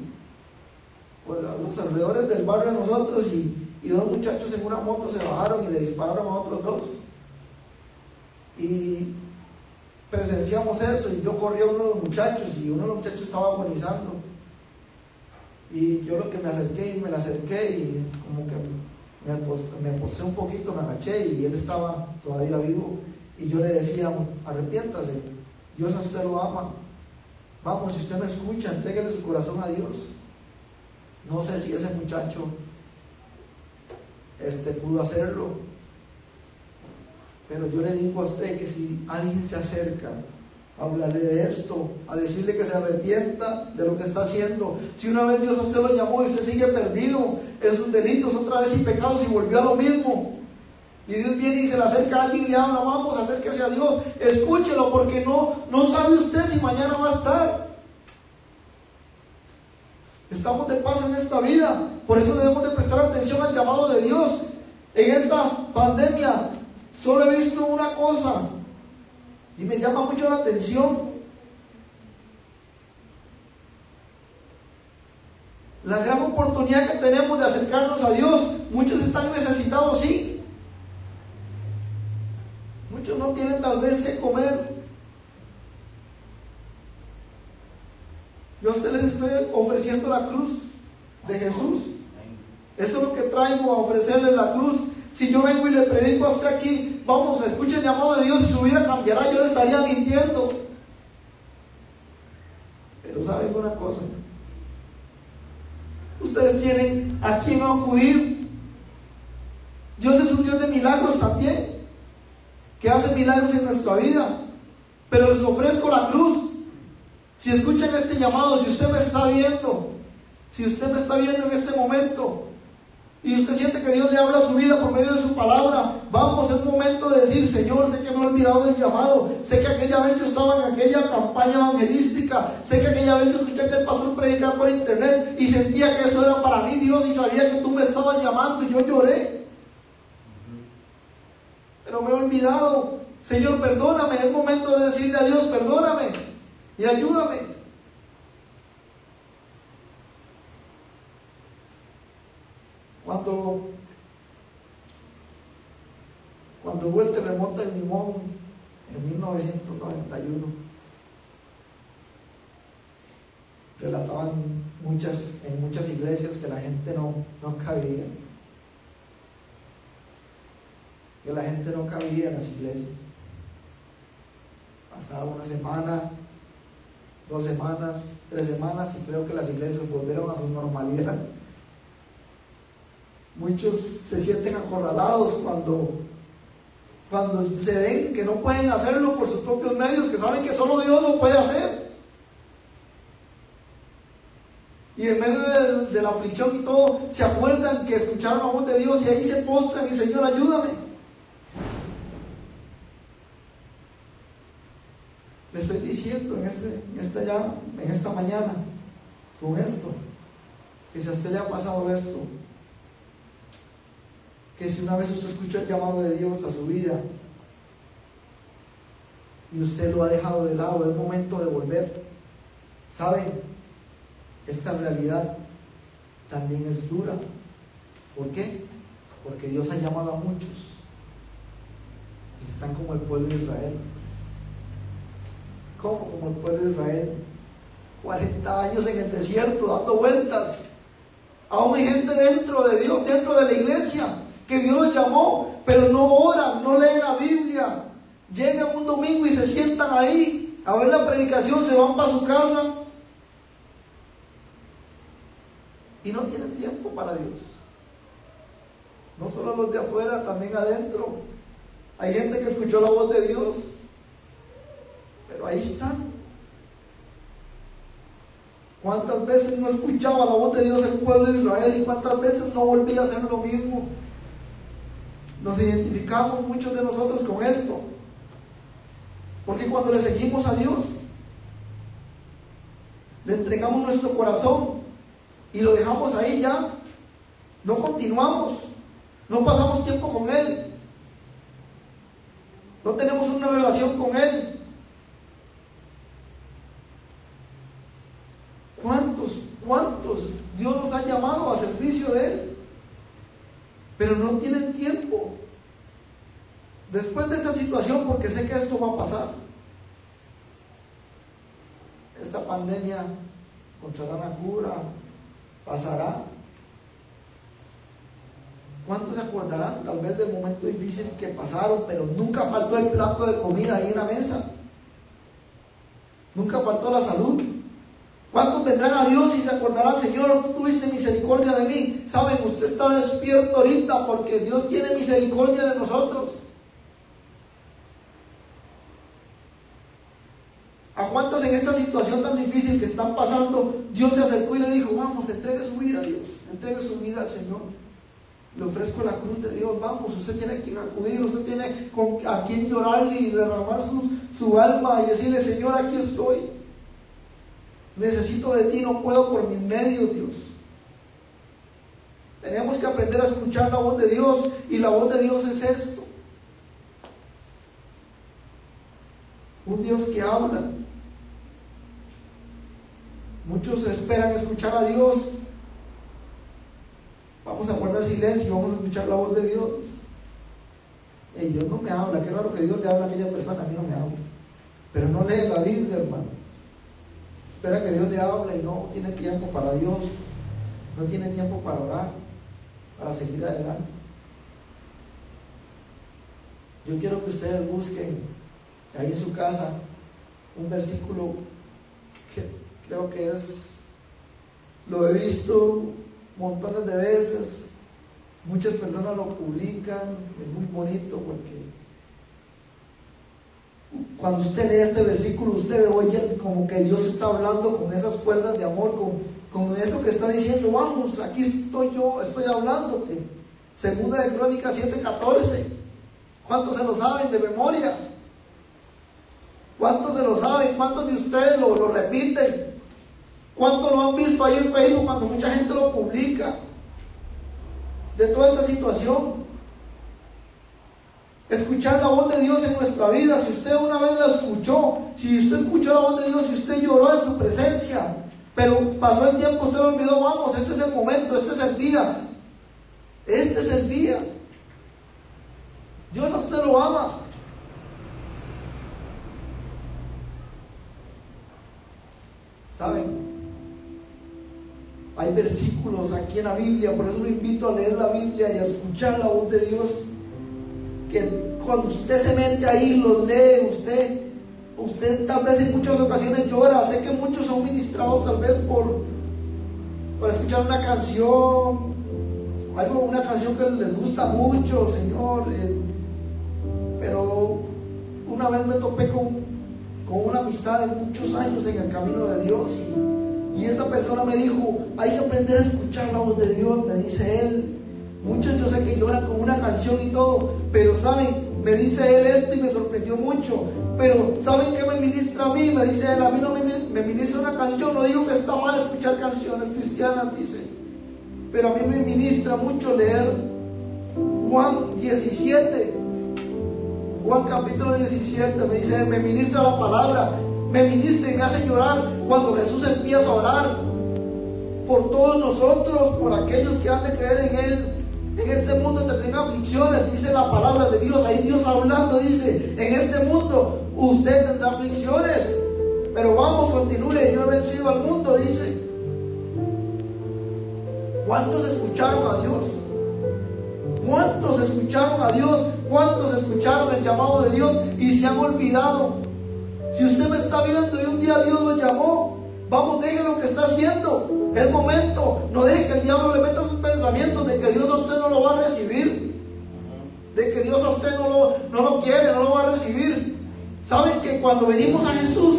por los alrededores del barrio de nosotros, y, y dos muchachos en una moto se bajaron y le dispararon a otros dos. Y presenciamos eso, y yo corrí a uno de los muchachos, y uno de los muchachos estaba agonizando. Y yo lo que me acerqué y me la acerqué, y como que me, me posé un poquito, me agaché, y él estaba todavía vivo. Y yo le decía, arrepiéntase, Dios a usted lo ama. Vamos, si usted me escucha, entréguele su corazón a Dios. No sé si ese muchacho este, pudo hacerlo, pero yo le digo a usted que si alguien se acerca, háblale de esto, a decirle que se arrepienta de lo que está haciendo. Si una vez Dios a usted lo llamó y usted sigue perdido en sus delitos, otra vez y pecados y volvió a lo mismo, y Dios viene y se le acerca a alguien y le habla, vamos, acérquese a Dios, escúchelo porque no, no sabe usted si mañana va a estar. Estamos de paso en esta vida, por eso debemos de prestar atención al llamado de Dios. En esta pandemia solo he visto una cosa y me llama mucho la atención. La gran oportunidad que tenemos de acercarnos a Dios, muchos están necesitados, sí, Muchos no tienen tal vez que comer. Yo ustedes les estoy ofreciendo la cruz de Jesús. Eso es lo que traigo a ofrecerle la cruz. Si yo vengo y le predico a usted aquí, vamos, escuche el llamado de Dios y su vida cambiará, yo le estaría mintiendo. Pero saben una cosa, ustedes tienen a quien acudir. Dios es un Dios de milagros también que hace milagros en nuestra vida. Pero les ofrezco la cruz. Si escuchan este llamado, si usted me está viendo, si usted me está viendo en este momento y usted siente que Dios le habla su vida por medio de su palabra, vamos, es momento de decir, Señor, sé que me he olvidado del llamado, sé que aquella vez yo estaba en aquella campaña evangelística, sé que aquella vez yo escuché que el pastor predicar por internet y sentía que eso era para mí, Dios, y sabía que tú me estabas llamando y yo lloré pero me he olvidado. Señor, perdóname. Es momento de decirle a Dios, perdóname y ayúdame. Cuando, cuando hubo el terremoto en Limón en 1991, relataban muchas, en muchas iglesias que la gente no, no cabía que la gente no cabía en las iglesias. Pasaba una semana, dos semanas, tres semanas y creo que las iglesias volvieron a su normalidad. Muchos se sienten acorralados cuando, cuando se ven que no pueden hacerlo por sus propios medios, que saben que solo Dios lo puede hacer. Y en medio de, la aflicción y todo, se acuerdan que escucharon la voz de Dios y ahí se postran y Señor, ayúdame. Le estoy diciendo en, este, esta ya, en esta mañana, con esto, que si a usted le ha pasado esto, que si una vez usted escucha el llamado de Dios a su vida y usted lo ha dejado de lado, es momento de volver. ¿Sabe? Esta realidad también es dura. ¿Por qué? Porque Dios ha llamado a muchos y están como el pueblo de Israel como, como el pueblo de Israel. 40 años en el desierto, dando vueltas. Aún hay gente dentro de Dios, dentro de la iglesia, que Dios llamó, pero no oran, no leen la Biblia. Llegan un domingo y se sientan ahí a ver la predicación, se van para su casa y no tienen tiempo para Dios. No solo los de afuera, también adentro. Hay gente que escuchó la voz de Dios, pero ahí están. ¿Cuántas veces no escuchaba la voz de Dios el pueblo de Israel y cuántas veces no volvía a hacer lo mismo? Nos identificamos muchos de nosotros con esto. Porque cuando le seguimos a Dios, le entregamos nuestro corazón y lo dejamos ahí ya, no continuamos, no pasamos tiempo con Él, no tenemos una relación con Él. ¿Cuántos, Dios nos ha llamado a servicio de Él? Pero no tienen tiempo. Después de esta situación, porque sé que esto va a pasar, esta pandemia encontrará una cura, pasará. ¿Cuántos se acordarán tal vez del momento difícil que pasaron, pero nunca faltó el plato de comida ahí en la mesa? Nunca faltó la salud. ¿Cuántos vendrán a Dios y se acordarán, Señor, tú tuviste misericordia de mí? Saben, usted está despierto ahorita porque Dios tiene misericordia de nosotros. ¿A cuántos en esta situación tan difícil que están pasando, Dios se acercó y le dijo, vamos, entregue su vida a Dios, entregue su vida al Señor? Le ofrezco la cruz de Dios, vamos, usted tiene a quien acudir, usted tiene a quien llorarle y derramar su alma y decirle, Señor, aquí estoy. Necesito de ti, no puedo por mis medios, Dios. Tenemos que aprender a escuchar la voz de Dios y la voz de Dios es esto. Un Dios que habla, Muchos esperan escuchar a Dios. Vamos a guardar silencio, vamos a escuchar la voz de Dios. Y Dios no me habla, qué raro que Dios le habla a aquella persona, a mí no me habla. Pero no lee la Biblia, hermano. Espera que Dios le hable y no tiene tiempo para Dios, no tiene tiempo para orar, para seguir adelante. Yo quiero que ustedes busquen ahí en su casa un versículo que Creo que es, lo he visto montones de veces, muchas personas lo publican, es muy bonito porque cuando usted lee este versículo, usted oye como que Dios está hablando con esas cuerdas de amor, con, con eso que está diciendo, vamos, aquí estoy yo, estoy hablándote. Segunda de Crónicas 7:14. ¿Cuántos se lo saben de memoria? ¿Cuántos se lo saben? ¿Cuántos de ustedes lo, lo repiten? ¿Cuánto lo han visto ahí en Facebook cuando mucha gente lo publica? De toda esta situación. Escuchar la voz de Dios en nuestra vida. Si usted una vez la escuchó, si usted escuchó la voz de Dios, si usted lloró en su presencia, pero pasó el tiempo, usted lo olvidó, vamos, este es el momento, este es el día. Este es el día. Dios a usted lo ama. ¿Saben? Hay versículos aquí en la Biblia, por eso lo invito a leer la Biblia y a escuchar la voz de Dios. Que cuando usted se mete ahí, los lee, usted, usted tal vez en muchas ocasiones llora. Sé que muchos son ministrados tal vez por, por escuchar una canción, algo, una canción que les gusta mucho, Señor. Eh, pero una vez me topé con, con una amistad de muchos años en el camino de Dios y y esa persona me dijo, hay que aprender a escuchar la voz de Dios, me dice él. Muchos yo sé que lloran con una canción y todo, pero saben, me dice él esto y me sorprendió mucho. Pero ¿saben qué me ministra a mí? Me dice él, a mí no me, me ministra una canción, no digo que está mal escuchar canciones cristianas, dice. Pero a mí me ministra mucho leer Juan 17. Juan capítulo 17 me dice, me ministra la palabra me ministra y me hace llorar cuando Jesús empieza a orar por todos nosotros, por aquellos que han de creer en Él. En este mundo tendrán aflicciones, dice la palabra de Dios. Ahí Dios hablando dice, en este mundo usted tendrá aflicciones. Pero vamos, continúe, yo he vencido al mundo, dice. ¿Cuántos escucharon a Dios? ¿Cuántos escucharon a Dios? ¿Cuántos escucharon el llamado de Dios y se han olvidado si usted me está viendo y un día Dios lo llamó, vamos, deje lo que está haciendo. Es momento. No deje que el diablo le meta sus pensamientos de que Dios a usted no lo va a recibir. De que Dios a usted no lo, no lo quiere, no lo va a recibir. Saben que cuando venimos a Jesús,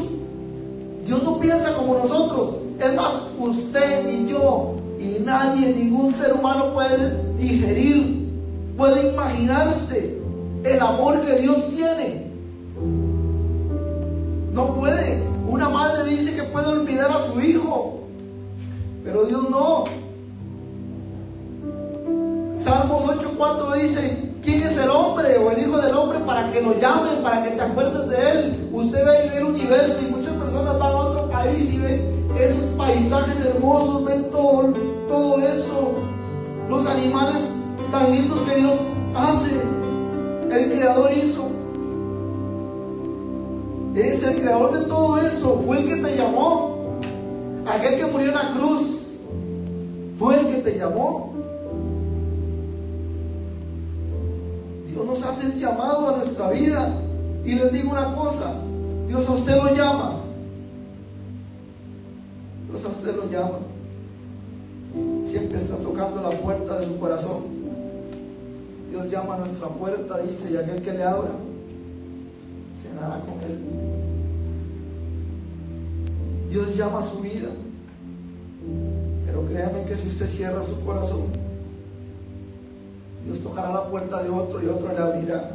Dios no piensa como nosotros. Es más, usted ni yo y nadie, ningún ser humano puede digerir puede imaginarse el amor que Dios tiene. No puede. Una madre dice que puede olvidar a su hijo, pero Dios no. Salmos 8:4 dice, ¿quién es el hombre o el hijo del hombre para que lo llames, para que te acuerdes de él? Usted ve el universo y muchas personas van a otro país y ven esos paisajes hermosos, ven todo, todo eso, los animales tan lindos que Dios hace, el creador hizo. Es el creador de todo eso, fue el que te llamó. Aquel que murió en la cruz, fue el que te llamó. Dios nos hace el llamado a nuestra vida. Y les digo una cosa, Dios a usted lo llama. Dios a usted lo llama. Siempre está tocando la puerta de su corazón. Dios llama a nuestra puerta, dice, y aquel que le abra, Dios llama a su vida. Pero créame que si usted cierra su corazón, Dios tocará la puerta de otro y otro le abrirá.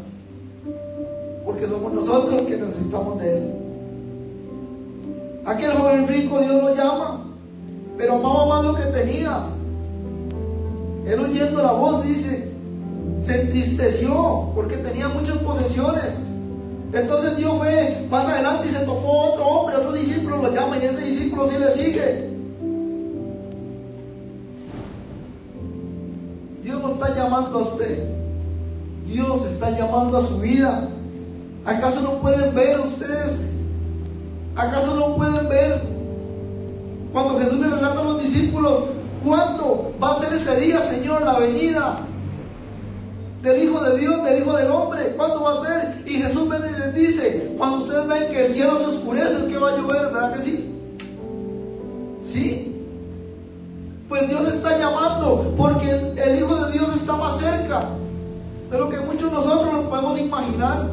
Porque somos nosotros que necesitamos de Él. Aquel joven rico Dios lo llama, pero amaba más lo que tenía. Él oyendo la voz dice, se entristeció porque tenía muchas posesiones. Entonces Dios fue más adelante y se topó otro hombre, otro discípulo lo llama y ese discípulo sí le sigue. Dios no está llamando a usted. Dios está llamando a su vida. ¿Acaso no pueden ver ustedes? ¿Acaso no pueden ver cuando Jesús le relata a los discípulos cuándo va a ser ese día, Señor, la venida del Hijo de Dios, del Hijo del Hombre? ¿Cuándo va a ser? Y Jesús viene y les dice, cuando ustedes ven que el cielo se oscurece, es que va a llover, ¿verdad que sí? ¿Sí? Pues Dios está llamando porque el Hijo de Dios está más cerca de lo que muchos nosotros nos podemos imaginar.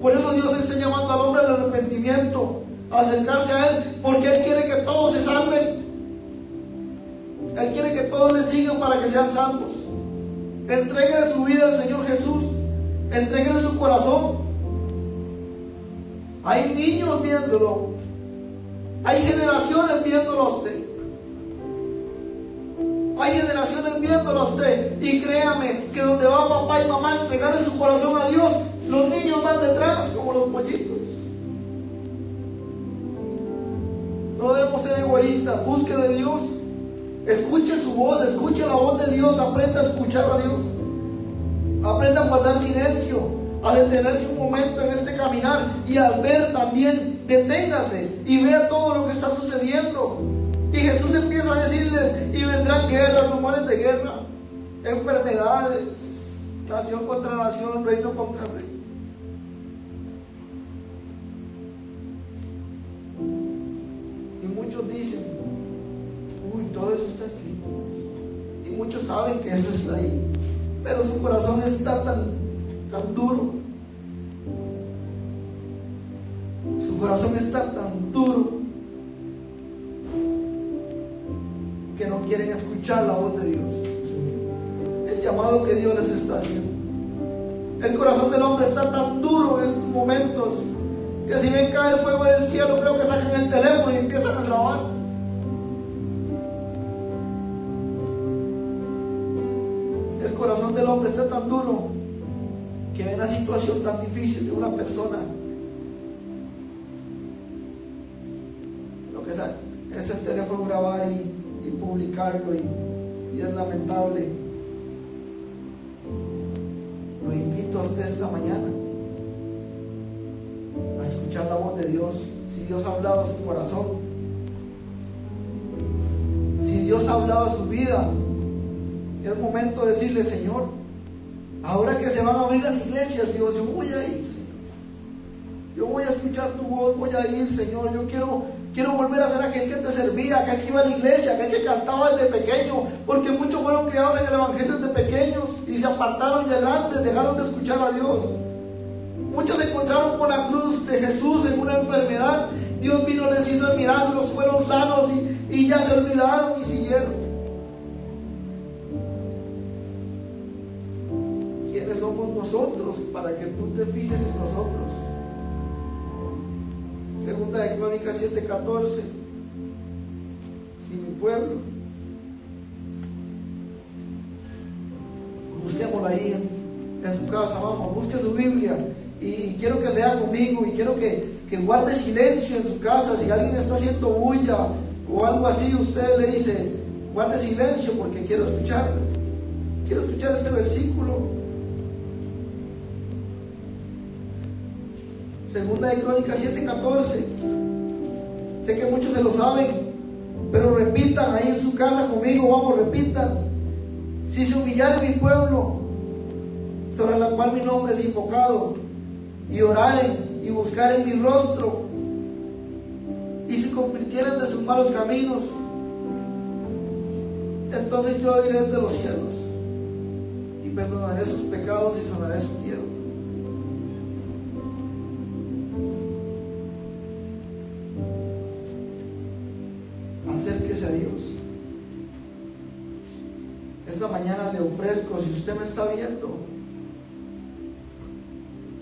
Por eso Dios está llamando al hombre al arrepentimiento, a acercarse a Él, porque Él quiere que todos se salven. Él quiere que todos le sigan para que sean salvos. Entréguele su vida al Señor Jesús. Entréguele su corazón. Hay niños viéndolo. Hay generaciones viéndolo a usted. Hay generaciones viéndolo a usted. Y créame que donde va papá y mamá a entregarle su corazón a Dios, los niños van detrás como los pollitos. No debemos ser egoístas. Busque de Dios. Escuche su voz, escuche la voz de Dios. Aprenda a escuchar a Dios. Aprenda a guardar silencio, a detenerse un momento en este caminar y al ver también, deténgase y vea todo lo que está sucediendo. Y Jesús empieza a decirles, y vendrán guerras, rumores de guerra, enfermedades, nación contra nación, reino contra reino. Y muchos dicen, todo eso está escrito. Y muchos saben que eso está ahí. Pero su corazón está tan, tan duro. Su corazón está tan duro que no quieren escuchar la voz de Dios. El llamado que Dios les está haciendo. El corazón del hombre está tan duro en estos momentos que si ven caer fuego del cielo, creo que sacan el teléfono y empiezan a grabar. Hombre está tan duro que ve una situación tan difícil de una persona. Lo que es el teléfono grabar y, publicarlo y, y es lamentable. Lo invito a usted esta mañana a escuchar la voz de Dios. Si Dios ha hablado a su corazón, si Dios ha hablado a su vida, es momento de decirle, Señor, ahora que se van a abrir las iglesias, Dios, yo voy a ir, Señor. Yo voy a escuchar tu voz, voy a ir, Señor. Yo quiero, quiero volver a ser aquel que te servía, aquel que iba a la iglesia, aquel que cantaba desde pequeño, porque muchos fueron criados en el Evangelio desde pequeños y se apartaron de grandes, dejaron de escuchar a Dios. Muchos se encontraron con la cruz de Jesús en una enfermedad. Dios vino, les hizo milagros, fueron sanos y, y ya se olvidaron y siguieron. Nosotros para que tú te fijes en nosotros. Segunda de Crónicas 7:14. Si mi pueblo, busquémoslo ahí en, en, su casa, vamos, busque su Biblia y quiero que lea conmigo y quiero que, que guarde silencio en su casa. Si alguien está haciendo bulla o algo así, usted le dice, guarde silencio porque quiero escucharle. Quiero escuchar este versículo. Segunda de Crónicas 7:14. Sé que muchos se lo saben, pero repitan ahí en su casa conmigo, vamos, repitan. Si se humillara mi pueblo, sobre la cual mi nombre es invocado, y oraren y buscaren mi rostro, y se convirtieran de sus malos caminos, entonces yo iré de los cielos y perdonaré sus pecados y sanaré su tierra. Si usted me está viendo,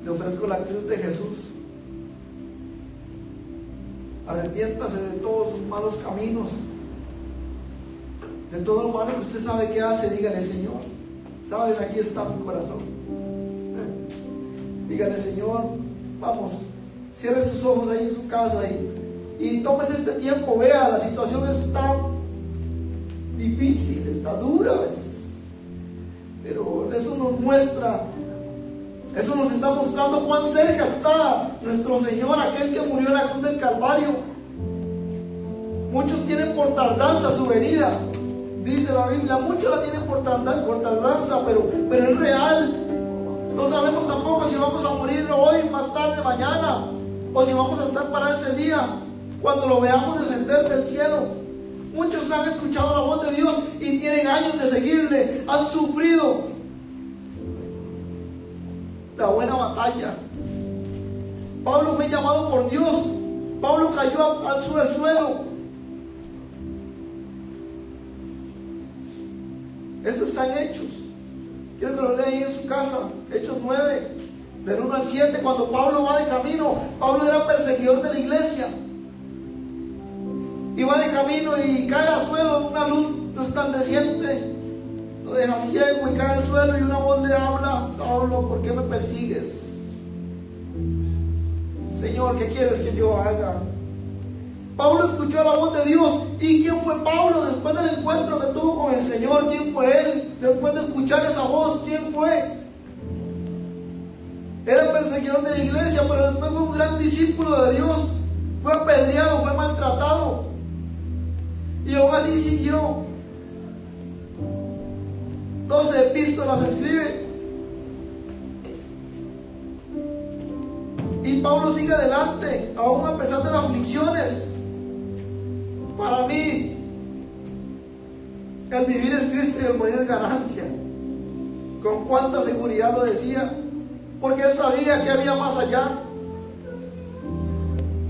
le ofrezco la cruz de Jesús. Arrepiéntase de todos sus malos caminos de todo lo malo que usted sabe que hace, dígale, Señor, sabes, aquí está mi corazón. Dígale, Señor, vamos, cierre sus ojos ahí en su casa y, y tómese este tiempo, vea, la situación está difícil, está dura. Pero eso nos muestra, eso nos está mostrando cuán cerca está nuestro Señor, aquel que murió en la cruz del Calvario. Muchos tienen por tardanza su venida, Dice la Biblia, muchos la tienen por, tardanza, pero, pero es real. No sabemos tampoco si vamos a morir hoy, más tarde, mañana, o si vamos a estar para ese día, cuando lo veamos descender del cielo. Muchos han escuchado la voz de Dios y tienen años de seguirle, han sufrido la buena batalla. Pablo fue llamado por Dios. Pablo cayó al suelo Estos están hechos. Quiero que lo lean en su casa. Hechos 9, del 1 al 7. Cuando Pablo va de camino, Pablo era perseguidor de la iglesia. Y va de camino y cae al suelo una luz resplandeciente. Lo deja ciego y cae al suelo y una voz le habla, Pablo, ¿por qué me persigues? Señor, ¿qué quieres que yo haga? Pablo escuchó la voz de Dios. ¿Y quién fue Pablo después del encuentro que tuvo con el Señor? ¿Quién fue él? Después de escuchar esa voz, ¿quién fue? Era perseguidor de la iglesia, pero después fue un gran discípulo de Dios. Fue apedreado, fue maltratado. Y aún así siguió. Doce epístolas escribe. Y Pablo sigue adelante, aún a pesar de las aflicciones. Para mí, el vivir es Cristo y el morir es ganancia. Con cuánta seguridad lo decía, porque él sabía que había más allá.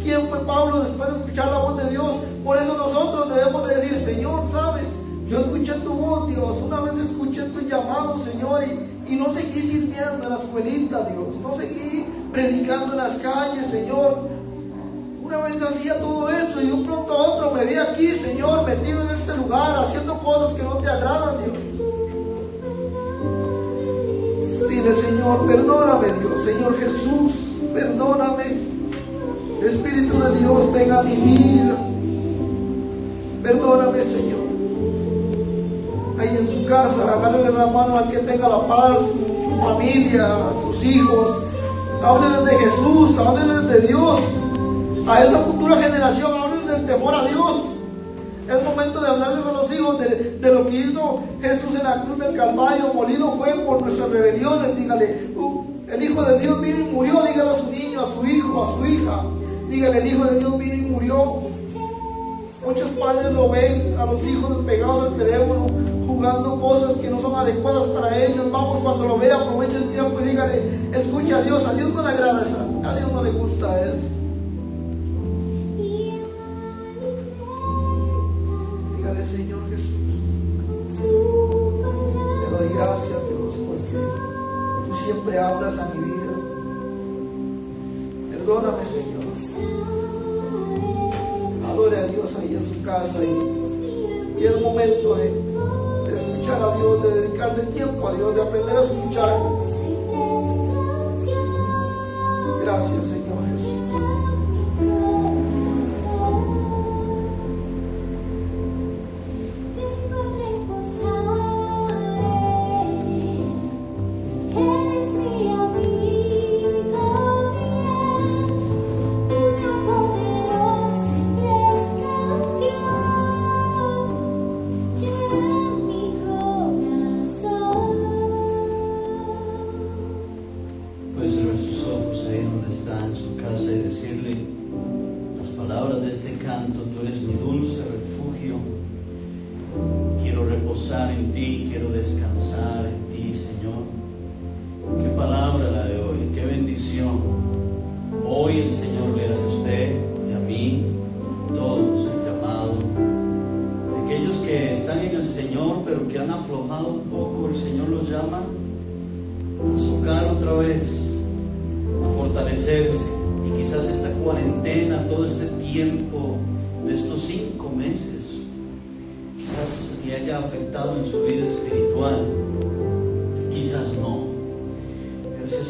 ¿Quién fue Pablo después de escuchar la voz de Dios? Por eso nosotros debemos de decir, Señor, sabes, yo escuché tu voz, Dios, una vez escuché tu llamado, Señor, y, y no seguí sirviendo en la escuelita, Dios, no seguí predicando en las calles, Señor, una vez hacía todo eso y de un pronto a otro me vi aquí, Señor, metido en este lugar, haciendo cosas que no te agradan, Dios. Dile, Señor, perdóname, Dios, Señor Jesús, perdóname. Espíritu de Dios, venga a mi vida. Perdóname, Señor. Ahí en su casa, agárrele la mano al que tenga la paz, su, familia, sus hijos. Hábleles de Jesús, hábleles de Dios a esa futura generación, hablen del temor a Dios. Es momento de hablarles a los hijos de, lo que hizo Jesús en la cruz del Calvario. Molido fue por nuestras rebeliones. Dígale, uh, el Hijo de Dios vino y murió. Dígale a su niño, a su hijo, a su hija. Dígale, el Hijo de Dios vino y murió. Muchos padres lo ven a los hijos pegados al teléfono, jugando cosas que no son adecuadas para ellos. Vamos, cuando lo vea, aproveche el tiempo y dígale, escucha a Dios. A Dios no le agrada. A Dios no le gusta eso. siempre hablas a mi vida. Perdóname, Señor. Adore a Dios ahí en su casa y, y es momento de, de escuchar a Dios, de dedicarle tiempo a Dios, de aprender a escuchar.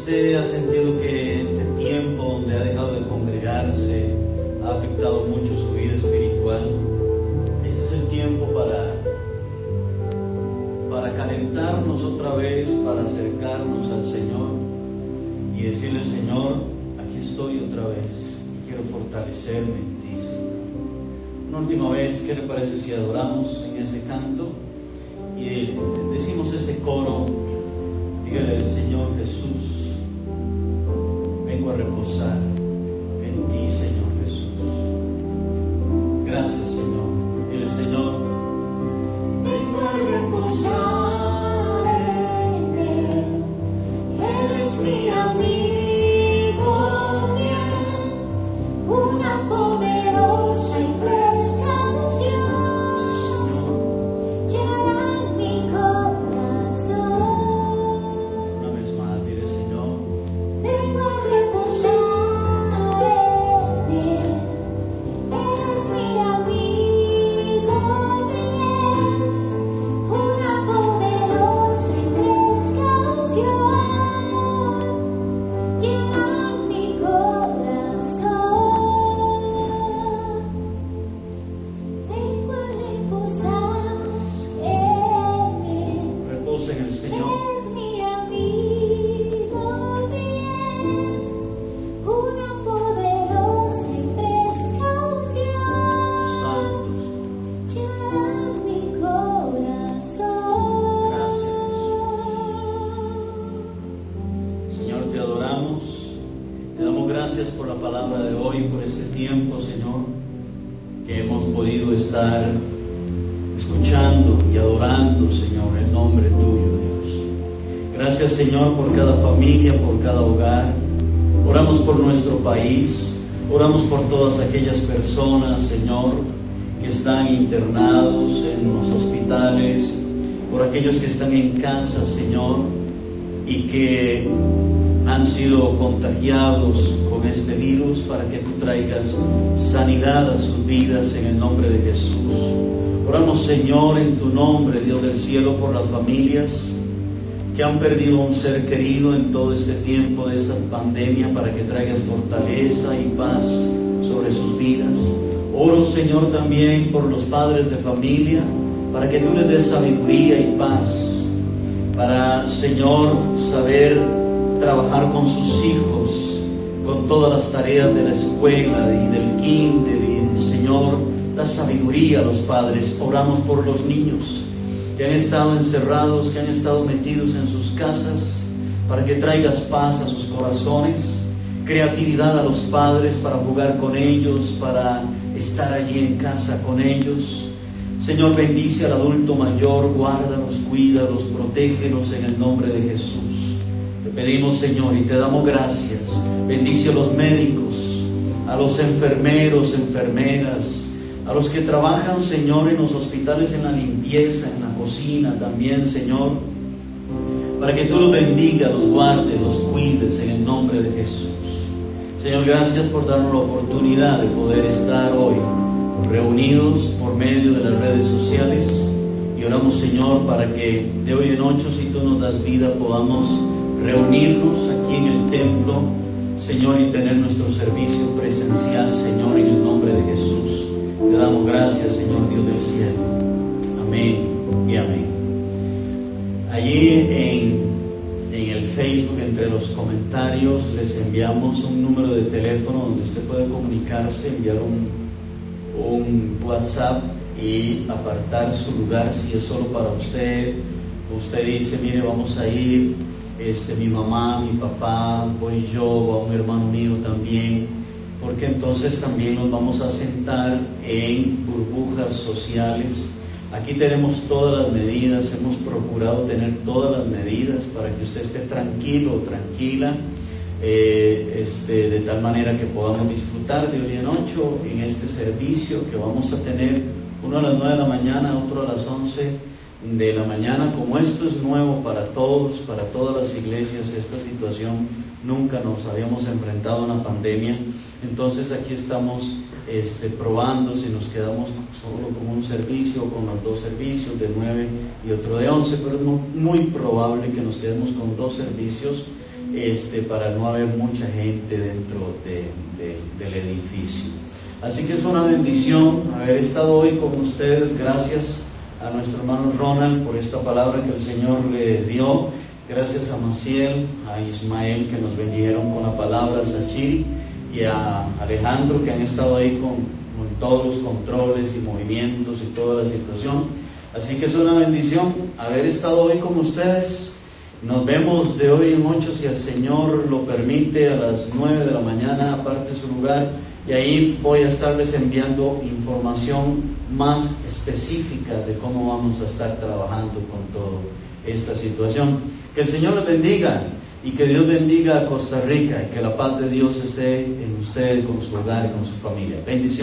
Usted ha sentido que este tiempo donde ha dejado de congregarse ha afectado mucho su vida espiritual, este es el tiempo para para calentarnos otra vez, para acercarnos al Señor y decirle, Señor, aquí estoy otra vez y quiero fortalecerme en ti, Señor. Una última vez, ¿qué le parece si adoramos en ese canto y decimos ese coro? Dígale al Señor Jesús, a reposar en ti, Señor Jesús. Gracias, Señor. Dile, Señor, Gracias, Señor, por cada familia, por cada hogar. Oramos por nuestro país. Oramos por todas aquellas personas, Señor, que están internados en los hospitales, por aquellos que están en casa, Señor, y que han sido contagiados con este virus para que tú traigas sanidad a sus vidas en el nombre de Jesús. Oramos, Señor, en tu nombre, Dios del cielo, por las familias que han perdido un ser querido en todo este tiempo de esta pandemia para que traigas fortaleza y paz sobre sus vidas. Oro, Señor, también por los padres de familia para que tú les des sabiduría y paz para, Señor, saber trabajar con sus hijos, con todas las tareas de la escuela y del kinder y, Señor, da sabiduría a los padres. Oramos por los niños que han estado encerrados, que han estado metidos en sus casas, para que traigas paz a sus corazones, creatividad a los padres para jugar con ellos, para estar allí en casa con ellos. Señor, bendice al adulto mayor, guárdalos, cuídalos, protégelos en el nombre de Jesús. Te pedimos, Señor, y te damos gracias. Bendice a los médicos, a los enfermeros, enfermeras, a los que trabajan, Señor, en los hospitales, en la limpieza, en la cocina también, Señor. para que tú los bendigas, los guardes, los cuides en el nombre de Jesús. Señor, gracias por darnos la oportunidad de poder estar hoy reunidos por medio de las redes sociales. Y oramos, Señor, para que de hoy en ocho, si tú nos das vida, podamos reunirnos aquí en el templo, Señor, y tener nuestro servicio presencial, Señor, en el nombre de Jesús. Te damos gracias, Señor Dios del cielo. Allí en, el Facebook, entre los comentarios, les enviamos un número de teléfono donde usted puede comunicarse, enviar un, un WhatsApp y apartar su lugar si es solo para usted. Usted dice, mire, vamos a ir, este, mi mamá, mi papá, voy yo, va un hermano mío también, porque entonces también nos vamos a sentar en burbujas sociales. Aquí tenemos todas las medidas, hemos procurado tener todas las medidas para que usted esté tranquilo tranquila, eh, este, de tal manera que podamos disfrutar de hoy en ocho en este servicio que vamos a tener, uno a las 9 de la mañana, otro a las 11 de la mañana. Como esto es nuevo para todos, para todas las iglesias, esta situación nunca nos habíamos enfrentado a una pandemia, entonces aquí estamos este, probando si nos quedamos solo con un servicio o con los dos servicios de 9 y otro de 11, pero es mu- muy probable que nos quedemos con dos servicios este, para no haber mucha gente dentro de- de- del edificio. Así que es una bendición haber estado hoy con ustedes. Gracias a nuestro hermano Ronald por esta palabra que el Señor le dio. Gracias a Maciel, a Ismael que nos bendijeron con la palabra, Sachiri y a Alejandro que han estado ahí con, con todos los controles y movimientos y toda la situación. Así que es una bendición haber estado hoy con ustedes. Nos vemos de hoy en ocho si el Señor lo permite a las 9 de la mañana aparte su lugar y ahí voy a estarles enviando información más específica de cómo vamos a estar trabajando con toda esta situación. Que el Señor les bendiga y que Dios bendiga a Costa Rica y que la paz de Dios esté en usted, con su hogar y con su familia. Bendiciones.